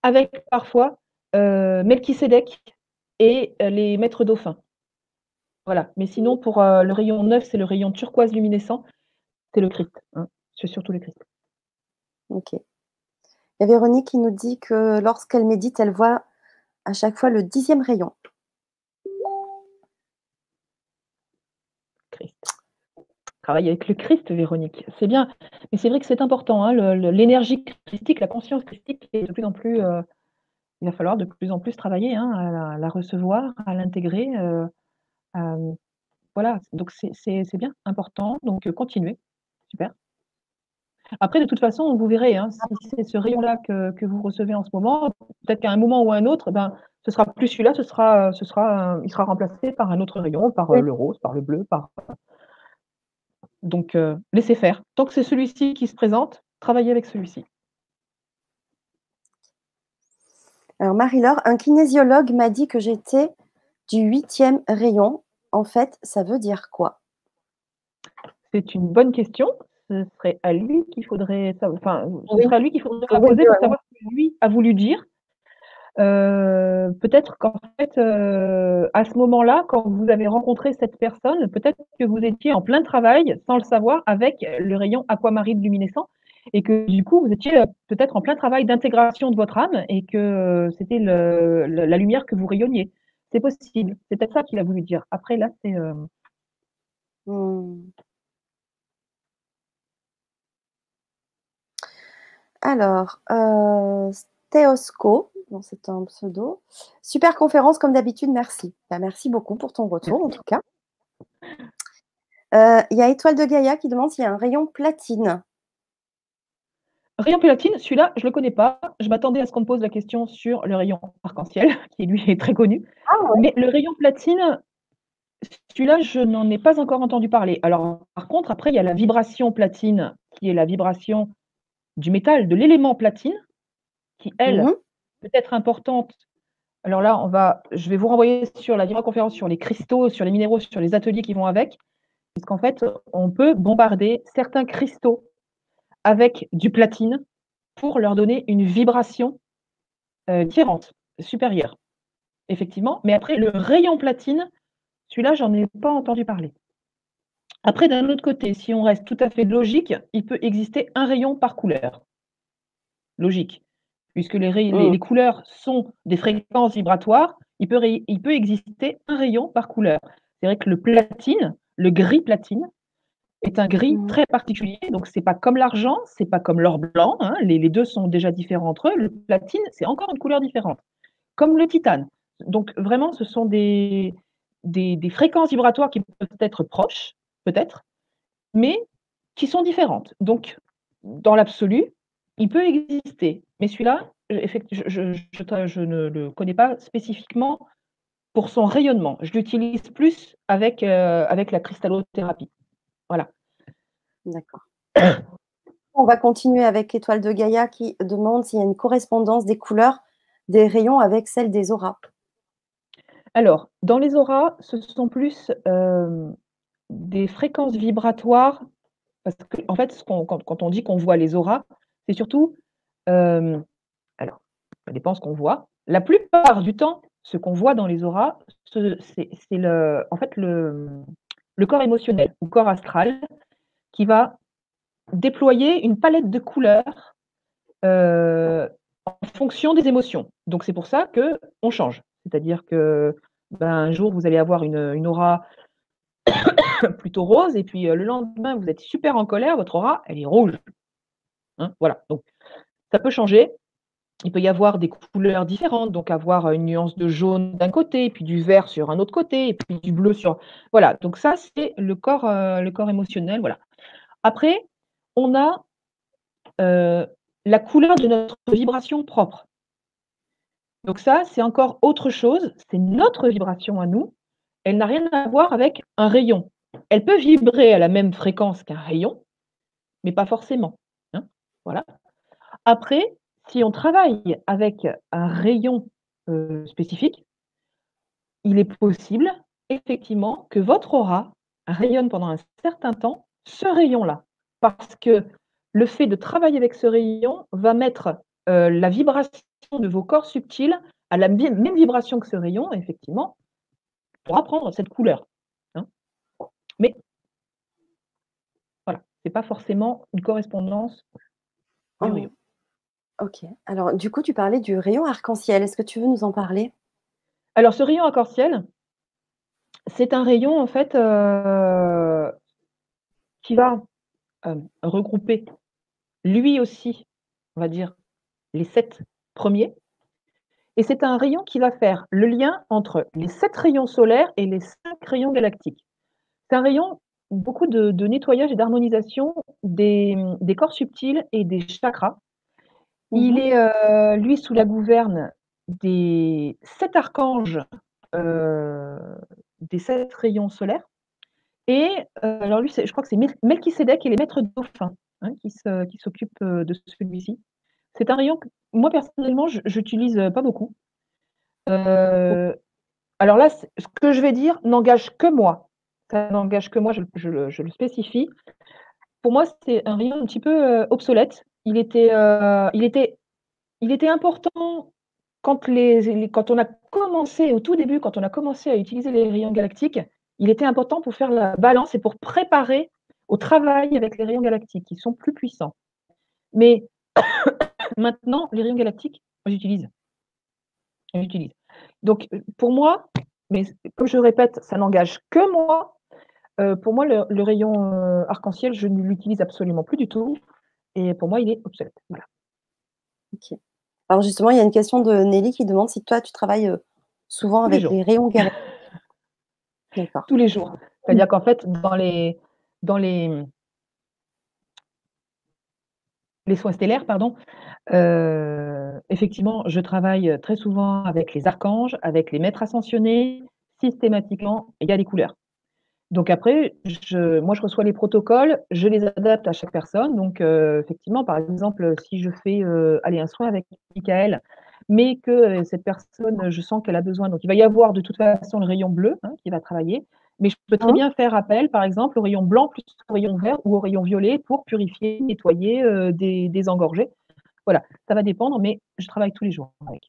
avec parfois euh, Melchisédek et euh, les maîtres dauphins. Voilà. Mais sinon, pour le rayon 9, c'est le rayon turquoise luminescent, c'est le Christ. Hein. C'est surtout le Christ. Ok. Il y a Véronique qui nous dit que lorsqu'elle médite, elle voit à chaque fois le dixième rayon. travaille avec le Christ, Véronique. C'est bien. Mais c'est vrai que c'est important. Hein, l'énergie christique, la conscience christique est de plus en plus. Euh, il va falloir de plus en plus travailler hein, à, la, recevoir, à l'intégrer. Euh, voilà. Donc c'est bien, important. Donc continuez. Super. Après, de toute façon, vous verrez, hein, si c'est ce rayon-là que, vous recevez en ce moment, peut-être qu'à un moment ou un autre, ben, ce sera plus celui-là, ce sera, ce sera, il sera remplacé par un autre rayon, par le rose, par le bleu, par donc, euh, laissez faire. Tant que c'est celui-ci qui se présente, travaillez avec celui-ci. Alors, Marie-Laure, un kinésiologue m'a dit que j'étais du huitième rayon. En fait, ça veut dire quoi? C'est une bonne question. Ce serait à lui qu'il faudrait, enfin, ce serait à lui qu'il faudrait poser pour savoir ce que lui a voulu dire. Euh, peut-être qu'en fait, euh, à ce moment-là, quand vous avez rencontré cette personne, peut-être que vous étiez en plein travail, sans le savoir, avec le rayon aquamarine luminescent, et que du coup, vous étiez euh, peut-être en plein travail d'intégration de votre âme, et que c'était la lumière que vous rayonniez. C'est possible. C'est peut-être ça qu'il a voulu dire. Après, là, c'est... Mmh. Alors, Théosco, c'est un pseudo. Super conférence comme d'habitude, merci. Bah, merci beaucoup pour ton retour en tout cas. Euh, il y a Étoile de Gaïa qui demande s'il y a un rayon platine. Rayon platine, celui-là, je ne le connais pas. Je m'attendais à ce qu'on me pose la question sur le rayon arc-en-ciel, *laughs* qui lui est très connu. Ah Mais le rayon platine, celui-là, je n'en ai pas encore entendu parler. Alors, par contre, après, il y a la vibration platine, qui est la vibration du métal, de l'élément platine, qui, elle, mmh peut être importante. Alors là, on va, je vais vous renvoyer sur la conférence sur les cristaux, sur les minéraux, sur les ateliers qui vont avec, puisqu'en fait, on peut bombarder certains cristaux avec du platine pour leur donner une vibration euh, différente, supérieure. Effectivement. Mais après, le rayon platine, celui-là, j'en ai pas entendu parler. Après, d'un autre côté, si on reste tout à fait logique, il peut exister un rayon par couleur. Logique puisque les, les, couleurs sont des fréquences vibratoires, il peut, il peut exister un rayon par couleur. C'est vrai que le platine, le gris platine, est un gris mmh. très particulier. Donc, ce n'est pas comme l'argent, ce n'est pas comme l'or blanc. Hein, les, les, deux sont déjà différents entre eux. Le platine, c'est encore une couleur différente. Comme le titane. Donc, vraiment, ce sont des, des, des fréquences vibratoires qui peuvent être proches, peut-être, mais qui sont différentes. Donc, dans l'absolu, il peut exister, mais celui-là, je, ne le connais pas spécifiquement pour son rayonnement. Je l'utilise plus avec, euh, avec la cristallothérapie. Voilà. D'accord. On va continuer avec Étoile de Gaïa qui demande s'il y a une correspondance des couleurs des rayons avec celle des auras. Alors, dans les auras, ce sont plus euh, des fréquences vibratoires, parce qu'en en fait, quand, on dit qu'on voit les auras, c'est surtout, alors, ça dépend ce qu'on voit. La plupart du temps, ce qu'on voit dans les auras, c'est en fait le, le corps émotionnel ou corps astral qui va déployer une palette de couleurs en fonction des émotions. Donc c'est pour ça que on change. C'est-à-dire que ben, un jour vous allez avoir une, aura *coughs* plutôt rose et puis le lendemain vous êtes super en colère, votre aura elle est rouge. Hein, voilà, donc ça peut changer. Il peut y avoir des couleurs différentes, donc avoir une nuance de jaune d'un côté, puis du vert sur un autre côté, et puis du bleu sur. Voilà, donc ça, c'est le corps, euh, le corps émotionnel. Voilà. Après, on a euh, la couleur de notre vibration propre. Donc ça, c'est encore autre chose, c'est notre vibration à nous. Elle n'a rien à voir avec un rayon. Elle peut vibrer à la même fréquence qu'un rayon, mais pas forcément, hein, voilà. Après, si on travaille avec un rayon, heu, spécifique il est possible, effectivement, que votre aura rayonne pendant un certain temps ce rayon-là. Parce que le fait de travailler avec ce rayon va mettre, heu, la vibration de vos corps subtils à la même vibration que ce rayon, effectivement, pourra prendre cette couleur, hein. Mais voilà, c'est pas forcément une correspondance du Oh. rayon. OK. Alors du coup, tu parlais du rayon arc-en-ciel. Est-ce que tu veux nous en parler? Alors ce rayon arc-en-ciel c'est un rayon en fait, heu, qui va, hem, regrouper lui aussi, on va dire, les 7 premiers et c'est un rayon qui va faire le lien entre les 7 rayons solaires et les 5 rayons galactiques. C'est un rayon, beaucoup de de nettoyage et d'harmonisation des, des corps subtils et des chakras. Il mh. est, heu, lui, sous la gouverne des 7 archanges, heu, des 7 rayons solaires et heu, alors lui, je crois que c'est Mel Melchisédek et les maîtres dauphins, hein, qui s'occupent, heu, de celui-ci. C'est un rayon que moi personnellement, j'utilise, pas beaucoup. Heu, alors là, ce que je vais dire n'engage que moi. Ça n'engage que moi, je le spécifie. Pour moi, c'est un rayon un petit peu, obsolète. Il était, il était il était important quand les quand on a commencé, au tout début, quand on a commencé à utiliser les rayons galactiques, il était important pour faire la balance et pour préparer au travail avec les rayons galactiques qui sont plus puissants. Mais *coughs* maintenant, les rayons galactiques, j'utilise. J'utilise. Donc, heu, pour moi, mais comme je répète, ça n'engage que moi, heu, pour moi le le rayon, heu, arc-en-ciel, je ne l'utilise absolument plus du tout et pour moi, il est obsolète, voilà. OK. Alors justement, il y a une question de Nelly qui demande si toi tu travailles, souvent avec les rayons galactiques. Tous les jours. C'est-à-dire qu'en fait, dans les soins stellaires, pardon, heu, effectivement, je travaille très souvent avec les archanges, avec les maîtres ascensionnés, systématiquement, il y a les couleurs. Donc après, je moi, je reçois les protocoles, je les adapte à chaque personne. Donc heu, effectivement, par exemple, si je fais, heu, allez, un soin avec Michael, mais que, heu, cette personne, je sens qu'elle a besoin donc il va y avoir de toute façon le rayon bleu, hein, qui va travailler, mais je peux très Mmh. bien faire appel, par exemple, au rayon blanc plus au rayon vert ou au rayon violet pour purifier, nettoyer, heu, dé désengorger. Voilà, ça va dépendre, mais je travaille tous les jours avec.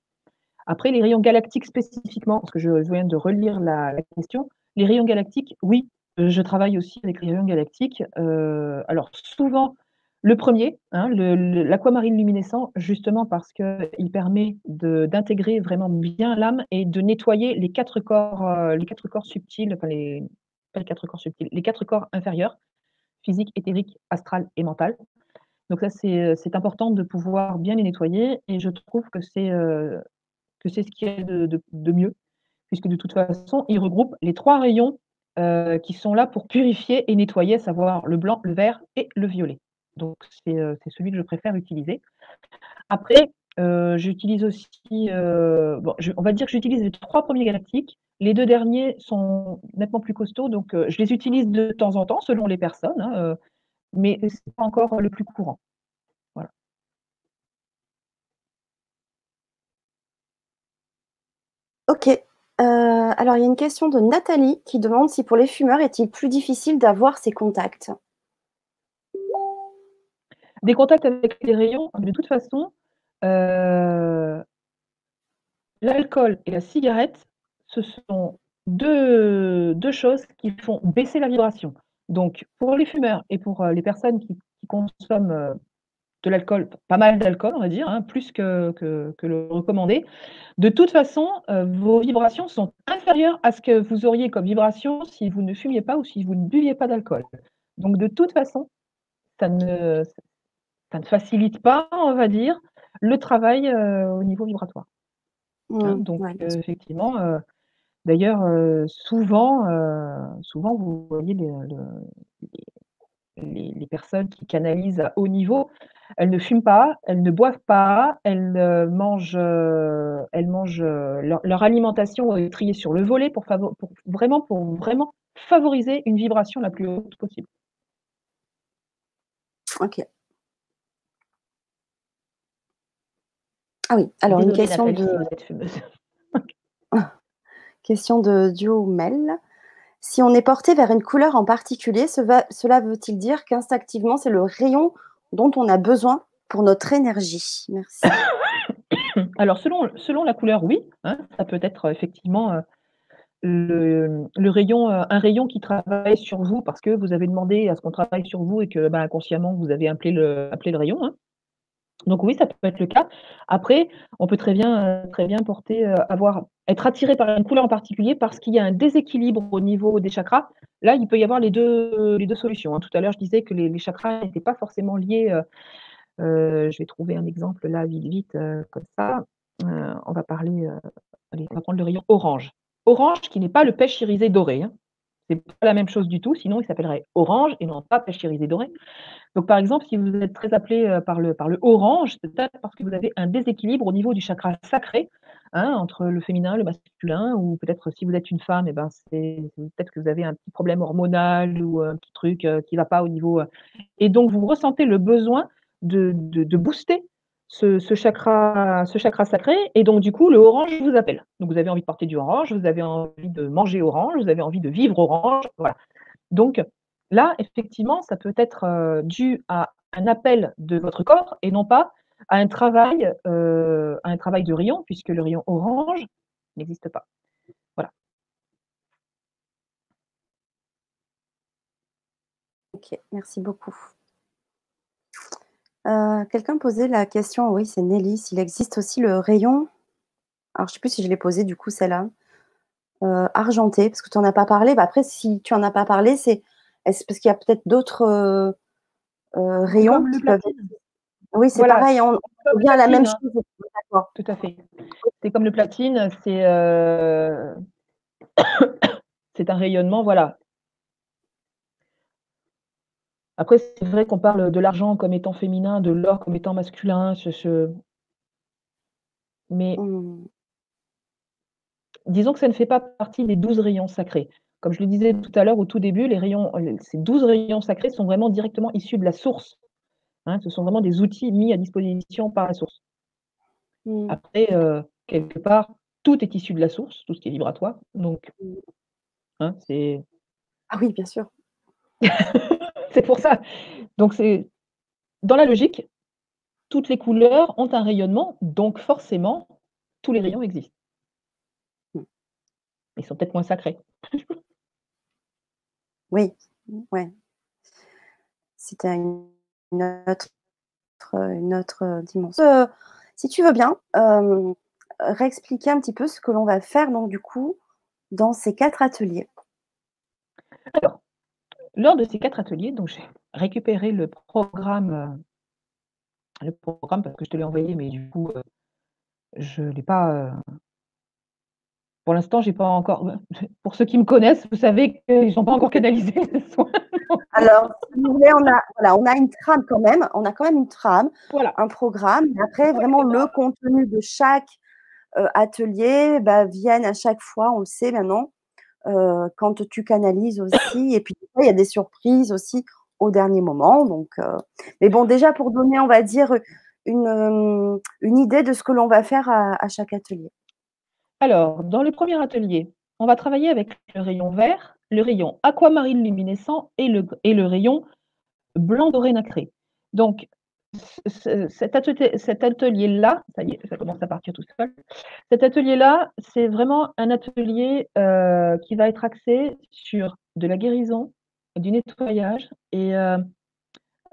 Après les rayons galactiques spécifiquement, parce que je viens de relire la la question, les rayons galactiques, oui, je travaille aussi avec les rayons galactiques. Heu, alors souvent le 1er, hein, l'aquamarine luminescent, justement parce qu'il permet d'intégrer vraiment bien l'âme et de nettoyer les 4 corps, heu, les 4 corps subtils, enfin les pas les 4 corps subtils, les 4 corps inférieurs, physique, éthérique, astral et mental. Donc ça, c'est, c'est important de pouvoir bien les nettoyer et je trouve que c'est, que c'est ce qu'il y a de de mieux, puisque de toute façon, ils regroupent les 3 rayons, heu, qui sont là pour purifier et nettoyer, à savoir le blanc, le vert et le violet. Donc c'est, heu, c'est celui que je préfère utiliser. Après, heu, j'utilise aussi, heu, bon, on va dire que j'utilise les 3 premiers galactiques. Les 2 derniers sont nettement plus costauds, donc je les utilise de temps en temps selon les personnes, hein, mais c'est pas encore le plus courant. Voilà. OK. Alors il y a une question de Nathalie qui demande si pour les fumeurs, est-il plus difficile d'avoir ces contacts? Des contacts avec les rayons, de toute façon, heu l'alcool et la cigarette, ce sont 2- 2 choses qui font baisser la vibration. Donc pour les fumeurs et pour, heu, les personnes qui consomment, heu, de l'alcool, pas mal d'alcool, on va dire, hein, plus que que le recommandé. De toute façon, vos vibrations sont inférieures à ce que vous auriez comme vibration si vous ne fumiez pas ou si vous ne buviez pas d'alcool. Donc de toute façon, ça ne ça ne facilite pas, on va dire, le travail, heu, au niveau vibratoire. Hein, Mmh. donc Ouais, sûr. effectivement, heu, d'ailleurs, souvent, souvent vous voyez les personnes qui canalisent à haut niveau, elles ne fument pas, elles ne boivent pas, elles, mangent, elles mangent, leur alimentation est triée sur le volet pour pour vraiment pour vraiment favoriser une vibration la plus haute possible. OK. Ah oui, alors une question de *laughs* question de Duo-Mel. Si on est porté vers une couleur en particulier, cela veut-il dire qu'instinctivement, c'est le rayon dont on a besoin pour notre énergie? Merci. *coughs* Alors, selon, selon la couleur, oui. Hein, ça peut être effectivement euh, le, rayon, euh, un rayon qui travaille sur vous parce que vous avez demandé à ce qu'on travaille sur vous et que bah, inconsciemment, vous avez appelé le, appelé le rayon. Hein. Donc oui, ça peut être le cas. Après, on peut très bien, euh, très bien porter, avoir, être attiré par une couleur en particulier parce qu'il y a un déséquilibre au niveau des chakras. Là, il peut y avoir les deux, les deux solutions. Hein. Tout à l'heure, je disais que les, chakras n'étaient pas forcément liés. je vais trouver un exemple là, vite, vite, comme ça. on va parler, allez, on va prendre le rayon orange. Orange qui n'est pas le pêche irisé doré. Hein. C'est pas la même chose du tout, sinon il s'appellerait orange et non pas pêche irisé doré. Donc par exemple, si vous êtes très appelé euh, par le, orange, c'est peut-être parce que vous avez un déséquilibre au niveau du chakra sacré, hein, entre le féminin, le masculin, ou peut-être si vous êtes une femme, eh ben c'est peut-être que vous avez un petit problème hormonal ou un petit truc euh, qui ne va pas au niveau. Euh, et donc vous ressentez le besoin de booster ce, chakra, ce chakra sacré. Et donc, du coup, le orange vous appelle. Donc, vous avez envie de porter du orange, vous avez envie de manger orange, vous avez envie de vivre orange. Voilà. Donc, là, effectivement, ça peut être euh, dû à un appel de votre corps et non pas à un travail, euh, à un travail de rayon, puisque le rayon orange n'existe pas. Voilà. Ok, merci beaucoup. Euh, quelqu'un posait la question, oui, c'est Nelly, s'il existe aussi le rayon, alors je ne sais plus si je l'ai posé du coup celle-là, euh, argenté, parce que tu n'en as pas parlé. Bah, après, si tu n'en as pas parlé, c'est parce qu'il y a peut-être d'autres euh, rayons qui peuvent. Oui, c'est pareil, on, on vient à la même hein. chose. Tout à fait. C'est comme le platine, c'est *coughs* c'est un rayonnement, voilà, après, c'est vrai qu'on parle de l'argent comme étant féminin, de l'or comme étant masculin, ce mais mmh. disons que ça ne fait pas partie des 12 rayons sacrés. Comme je le disais tout à l'heure au tout début, les rayons, ces 12 rayons sacrés sont vraiment directement issus de la source. Hein. ce sont vraiment des outils mis à disposition par la source. Mmh. Après, euh, quelque part, tout est issu de la source, tout ce qui est vibratoire, donc mmh. hein, c'est Ah oui, bien sûr. *laughs* c'est pour ça. Donc, c'est dans la logique, toutes les couleurs ont un rayonnement, donc forcément, tous les rayons existent. Ils sont peut-être moins sacrés. *laughs* oui, ouais. C'était une autre, une autre dimension. Euh, si tu veux bien, euh, réexpliquer un petit peu ce que l'on va faire, donc, du coup, dans ces quatre ateliers. Alors, lors de ces quatre ateliers, donc j'ai récupéré le programme, euh, le programme parce que je te l'ai envoyé, mais du coup, euh, je ne l'ai pas. Euh, pour l'instant, j'ai pas encore. *laughs* Pour ceux qui me connaissent, vous savez qu'ils n'ont pas encore canalisé *laughs* les soins. Alors, si vous voulez, on a, voilà, on a une trame quand même. On a quand même une trame, voilà. un programme. après, vraiment, le contenu de chaque atelier bah, viennent à chaque fois, on le sait maintenant, euh, quand tu canalises aussi. Et puis, il y a des surprises aussi au dernier moment. Donc, euh, mais bon, déjà pour donner, on va dire, une, euh, une idée de ce que l'on va faire à, chaque atelier. Alors, dans le premier atelier, on va travailler avec le rayon vert, le rayon aquamarine luminescent et le, et le rayon blanc doré nacré. Donc, cet atelier-là, ça commence à partir tout seul. Cet atelier-là, c'est vraiment un atelier euh, qui va être axé sur de la guérison, du nettoyage et euh,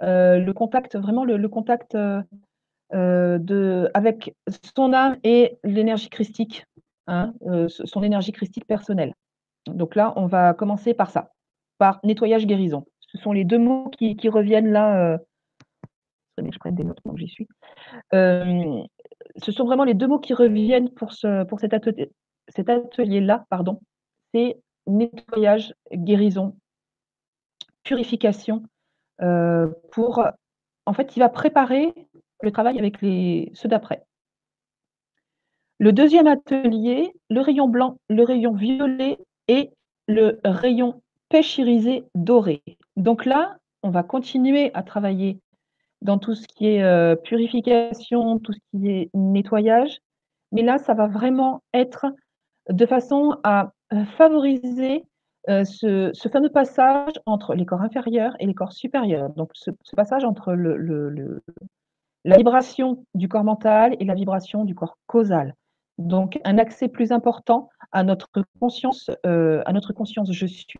euh, le contact, vraiment le, contact de, avec son âme et l'énergie christique, hein, son énergie christique personnelle. Donc là, on va commencer par ça, par nettoyage guérison. Ce sont les deux mots qui reviennent là je prenne des notes donc j'y suis. ce sont vraiment les deux mots qui reviennent pour, ce, pour cet, atelier, cet atelier-là, pardon. C'est nettoyage, guérison, purification pour en fait, il va préparer le travail avec les ceux d'après. Le deuxième atelier, le rayon blanc, le rayon violet et le rayon pêche irisé doré. Donc là, on va continuer à travailler dans tout ce qui est purification, tout ce qui est nettoyage. Mais là, ça va vraiment être de façon à favoriser ce, fameux passage entre les corps inférieurs et les corps supérieurs. Donc, ce, passage entre la vibration du corps mental et la vibration du corps causal. Donc, un accès plus important à notre conscience, à notre conscience je suis.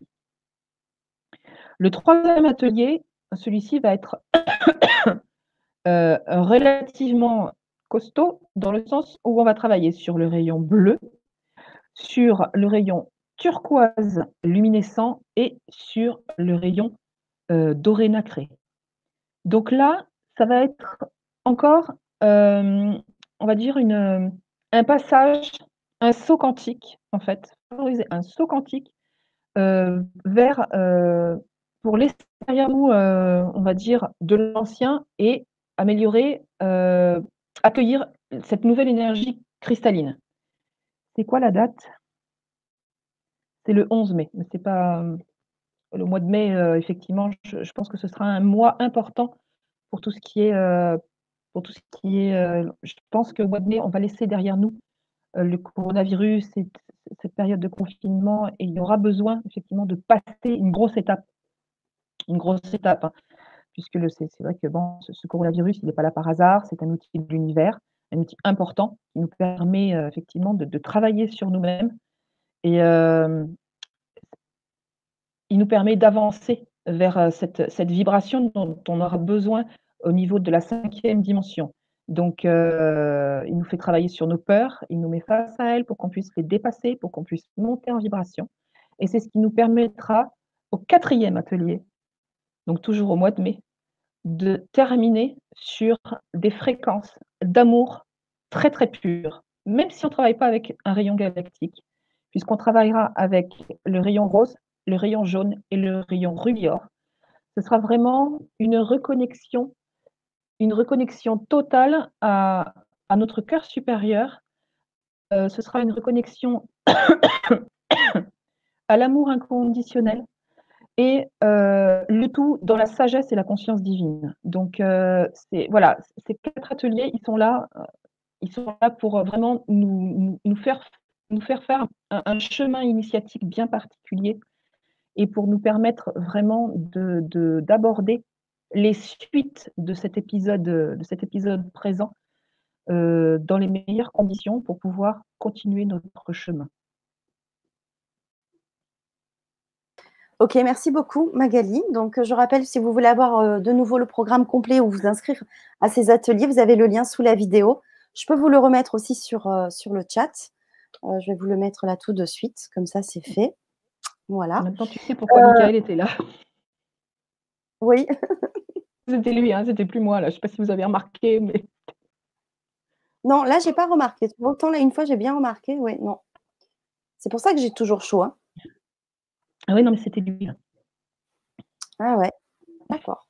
Le troisième atelier, celui-ci va être *coughs* relativement costaud dans le sens où on va travailler sur le rayon bleu, sur le rayon turquoise luminescent et sur le rayon doré nacré. Donc là, ça va être encore, on va dire, un passage, un saut quantique, en fait, un saut quantique vers, pour l'extérieur, on va dire, de l'ancien et améliorer, accueillir cette nouvelle énergie cristalline. C'est quoi la date? C'est le 11 mai, mais c'est pas le mois de mai, effectivement, je, pense que ce sera un mois important pour tout ce qui est, pour tout ce qui est, je pense qu'au mois de mai, on va laisser derrière nous le coronavirus, et cette période de confinement, et il y aura besoin effectivement de passer une grosse étape, une grosse étape, hein, puisque c'est vrai que bon, ce, coronavirus, il n'est pas là par hasard, c'est un outil de l'univers, un outil important qui nous permet effectivement de travailler sur nous-mêmes, et il nous permet d'avancer vers cette, cette, vibration dont on aura besoin au niveau de la cinquième dimension. Donc, il nous fait travailler sur nos peurs, il nous met face à elles pour qu'on puisse les dépasser, pour qu'on puisse monter en vibration. Et c'est ce qui nous permettra au quatrième atelier, donc toujours au mois de mai, de terminer sur des fréquences d'amour très très pures, même si on ne travaille pas avec un rayon galactique, puisqu'on travaillera avec le rayon rose, le rayon jaune et le rayon rubior. Ce sera vraiment une reconnexion, une reconnexion totale à, notre cœur supérieur. Euh, ce sera une reconnexion *coughs* à l'amour inconditionnel et euh, le tout dans la sagesse et la conscience divine. Donc, euh, voilà, ces quatre ateliers, ils sont là, ils sont là pour vraiment nous, faire nous faire faire un, chemin initiatique bien particulier et pour nous permettre vraiment d'aborder de, les suites de cet épisode, de cet épisode présent euh, dans les meilleures conditions pour pouvoir continuer notre chemin. Ok, merci beaucoup Magali. Donc je rappelle, si vous voulez avoir euh, de nouveau le programme complet ou vous inscrire à ces ateliers, vous avez le lien sous la vidéo. Je peux vous le remettre aussi sur, euh, sur le chat. Euh, je vais vous le mettre là tout de suite, comme ça c'est fait. Voilà. Maintenant, tu sais pourquoi euh, était là. Oui. *laughs* c'était lui, hein, c'était plus moi là. Je ne sais pas si vous avez remarqué, mais. *laughs* Non, là, j'ai pas remarqué. Autant là, une fois, j'ai bien remarqué. Oui, non. C'est pour ça que j'ai toujours chaud. Hein. Ah oui, non, mais c'était lui. Ah ouais. D'accord.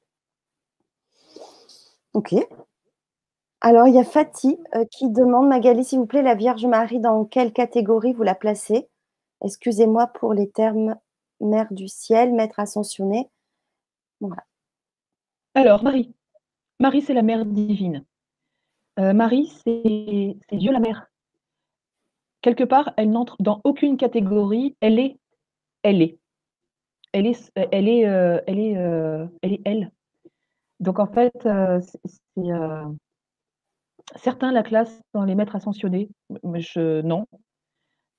Ok. Alors, il y a Fatih euh, qui demande, Magali, s'il vous plaît, la Vierge Marie, dans quelle catégorie vous la placez? Excusez-moi pour les termes Mère du ciel, Maître ascensionné. Voilà. Alors, Marie. Marie, c'est la Mère divine. Euh, Marie, c'est Dieu la Mère. Quelque part, elle n'entre dans aucune catégorie. Elle est, elle est. Elle est, elle est, euh, elle est, elle est elle. Donc en fait, c'est certains la classent dans les maîtres ascensionnés, mais je non.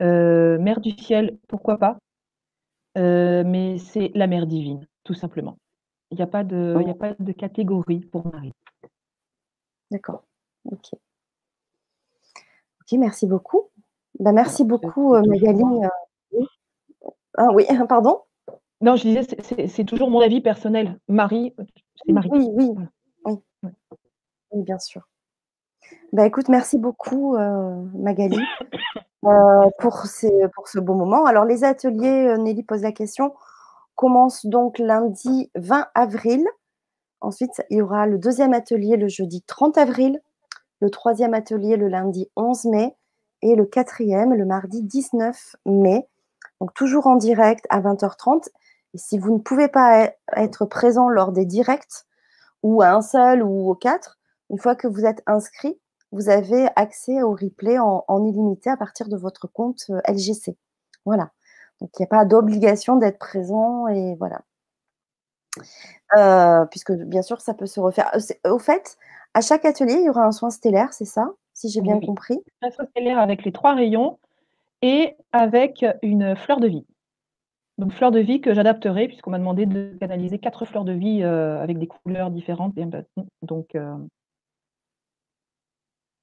Euh, mère du ciel, pourquoi pas? Euh, mais c'est la mère divine, tout simplement. Il n'y a pas de il a pas de catégorie pour Marie. D'accord. OK. OK, merci beaucoup. Bah, merci beaucoup, euh, Magali, Ah oui, *laughs* pardon? Non, je disais, c'est toujours mon avis personnel. Marie, c'est Marie. Oui, oui, oui. Oui, bien sûr. Bah, écoute, merci beaucoup, euh, Magali, *coughs* euh, pour, pour ce beau moment. Alors, les ateliers, euh, Nelly pose la question, commencent donc lundi 20 avril Ensuite, il y aura le deuxième atelier le jeudi 30 avril, le troisième atelier le lundi 11 mai et le quatrième le mardi 19 mai. Donc toujours en direct à 20h30. Et si vous ne pouvez pas être présent lors des directs, ou à un seul ou aux quatre, une fois que vous êtes inscrit, vous avez accès au replay en, illimité à partir de votre compte euh, LGC. Voilà. Donc il n'y a pas d'obligation d'être présent et voilà. Euh, puisque bien sûr, ça peut se refaire. Euh, au fait, à chaque atelier, il y aura un soin stellaire, c'est ça Si j'ai bien compris? Un soin stellaire avec les trois rayons et avec une fleur de vie. Donc fleur de vie que j'adapterai puisqu'on m'a demandé de canaliser quatre fleurs de vie euh, avec des couleurs différentes. Donc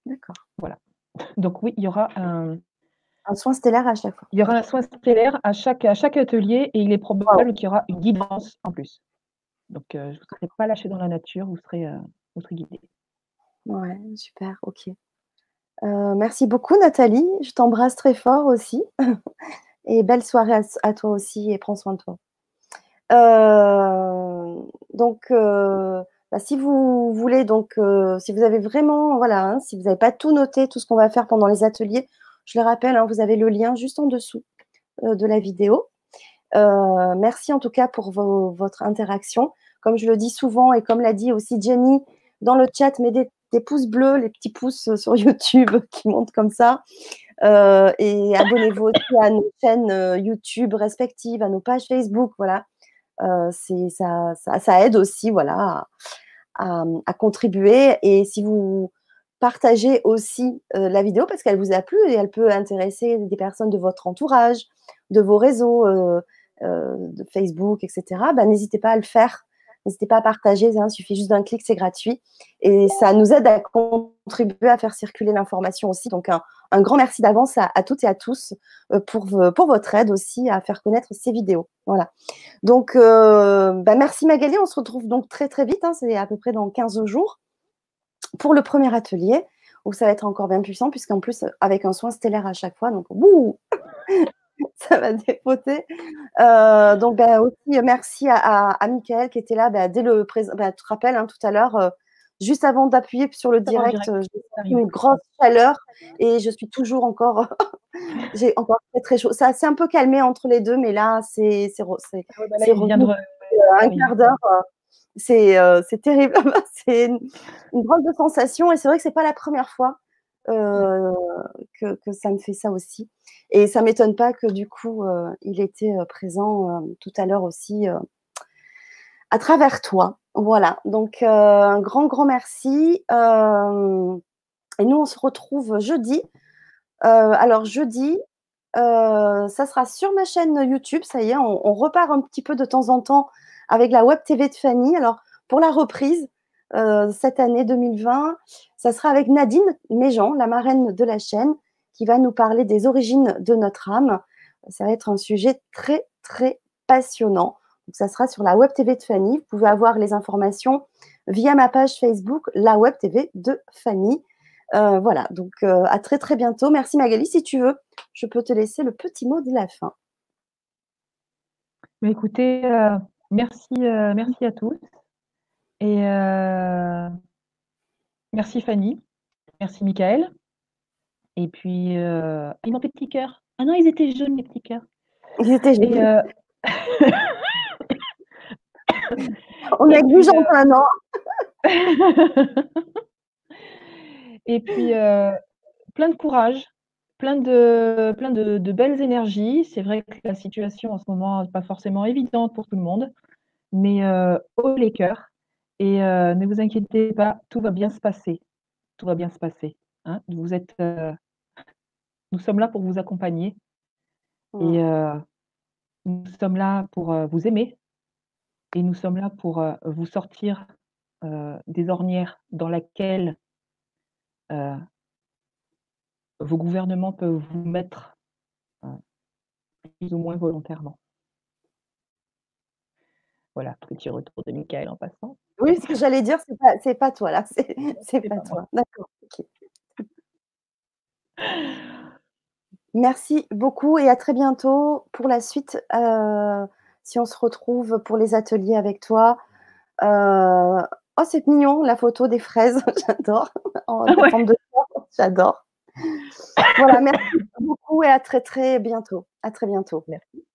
D'accord. Voilà. Donc oui, il y aura un, un soin stellaire à chaque fois. Il y aura un soin stellaire à chaque, à chaque atelier et il est probable qu'il y aura une guidance en plus. Donc, euh, je ne serai pas lâché dans la nature, vous serez, euh, vous serez guidé. Ouais, super, ok. Euh, merci beaucoup, Nathalie. Je t'embrasse très fort aussi. *laughs* et belle soirée à, toi aussi et prends soin de toi. donc, bah, si vous voulez, donc, si vous avez vraiment, voilà, hein, si vous n'avez pas tout noté, tout ce qu'on va faire pendant les ateliers, je le rappelle, hein, vous avez le lien juste en dessous euh, de la vidéo. Euh, merci en tout cas pour votre interaction. Comme je le dis souvent et comme l'a dit aussi Jenny dans le chat, mettez des, pouces bleus, les petits pouces sur *laughs* YouTube qui montent comme ça. Euh, et abonnez-vous à nos chaînes YouTube respectives, à nos pages Facebook. Voilà, ça, ça, aide aussi, voilà, à, contribuer. Et si vous partagez aussi euh, la vidéo parce qu'elle vous a plu et elle peut intéresser des personnes de votre entourage, de vos réseaux, euh, euh, de Facebook, etc. Bah, n'hésitez pas à le faire. N'hésitez pas à partager, hein, il suffit juste d'un clic, c'est gratuit. Et ça nous aide à contribuer à faire circuler l'information aussi. Donc, un, grand merci d'avance à, toutes et à tous pour, pour votre aide aussi à faire connaître ces vidéos. Voilà. Donc, bah, merci Magali. On se retrouve donc très, très vite. Hein, c'est à peu près dans 15 jours pour le premier atelier, où ça va être encore bien puissant, puisqu'en plus, avec un soin stellaire à chaque fois, donc wouh *laughs* ça va dépoter. Euh, donc, ben, aussi, merci à, à, Michael qui était là ben, dès le présent. Ben, tu te rappelles, hein, tout à l'heure, euh, juste avant d'appuyer sur le direct, euh, j'ai une grosse chaleur et je suis toujours encore, *laughs* j'ai encore très très chaud. Ça s'est un peu calmé entre les deux, mais là, c'est c'est ah bah un quart d'heure. C'est terrible. *laughs* c'est une, drôle de sensation. Et c'est vrai que c'est pas la première fois euh, que, ça me fait ça aussi. Et ça m'étonne pas que du coup, euh, il était présent tout à l'heure aussi à travers toi. Voilà. Donc, un grand, grand merci. et nous, on se retrouve jeudi. alors, jeudi, ça sera sur ma chaîne YouTube. Ça y est, on repart un petit peu de temps en temps avec la Web TV de Fanny. Alors, pour la reprise, euh, cette année 2020, ça sera avec Nadine Méjean, la marraine de la chaîne, qui va nous parler des origines de notre âme. Ça va être un sujet très, très passionnant. Donc, ça sera sur la Web TV de Fanny. Vous pouvez avoir les informations via ma page Facebook, la Web TV de Fanny. Euh, voilà, donc euh, à très très bientôt. Merci Magali. Si tu veux, je peux te laisser le petit mot de la fin. Écoutez, Merci, euh, merci à tous et merci Fanny, merci Michael et puis, euh, ils m'ont fait petits cœurs. Ah non, ils étaient jaunes les petits cœurs Ils étaient jaunes. On *laughs* a plus en un an. Et puis, plein de courage plein de, plein de, belles énergies. C'est vrai que la situation en ce moment n'est pas forcément évidente pour tout le monde, mais euh, haut les cœurs. Et euh, ne vous inquiétez pas, tout va bien se passer. Tout va bien se passer. Hein. Vous êtes, euh, nous sommes là pour vous accompagner. Et nous sommes là pour vous aimer. Et nous sommes là pour vous sortir des ornières dans lesquelles vos gouvernements peuvent vous mettre euh, plus ou moins volontairement. Voilà, petit retour de Michael en passant. Oui, ce que j'allais dire, c'est pas, pas toi là, *laughs* c'est pas, toi. D'accord. Merci beaucoup et à très bientôt pour la suite. Euh, si on se retrouve pour les ateliers avec toi, oh, c'est mignon, la photo des fraises, *laughs* j'adore. En ah forme de j'adore. Voilà, merci beaucoup et à très très bientôt. À très bientôt. Merci.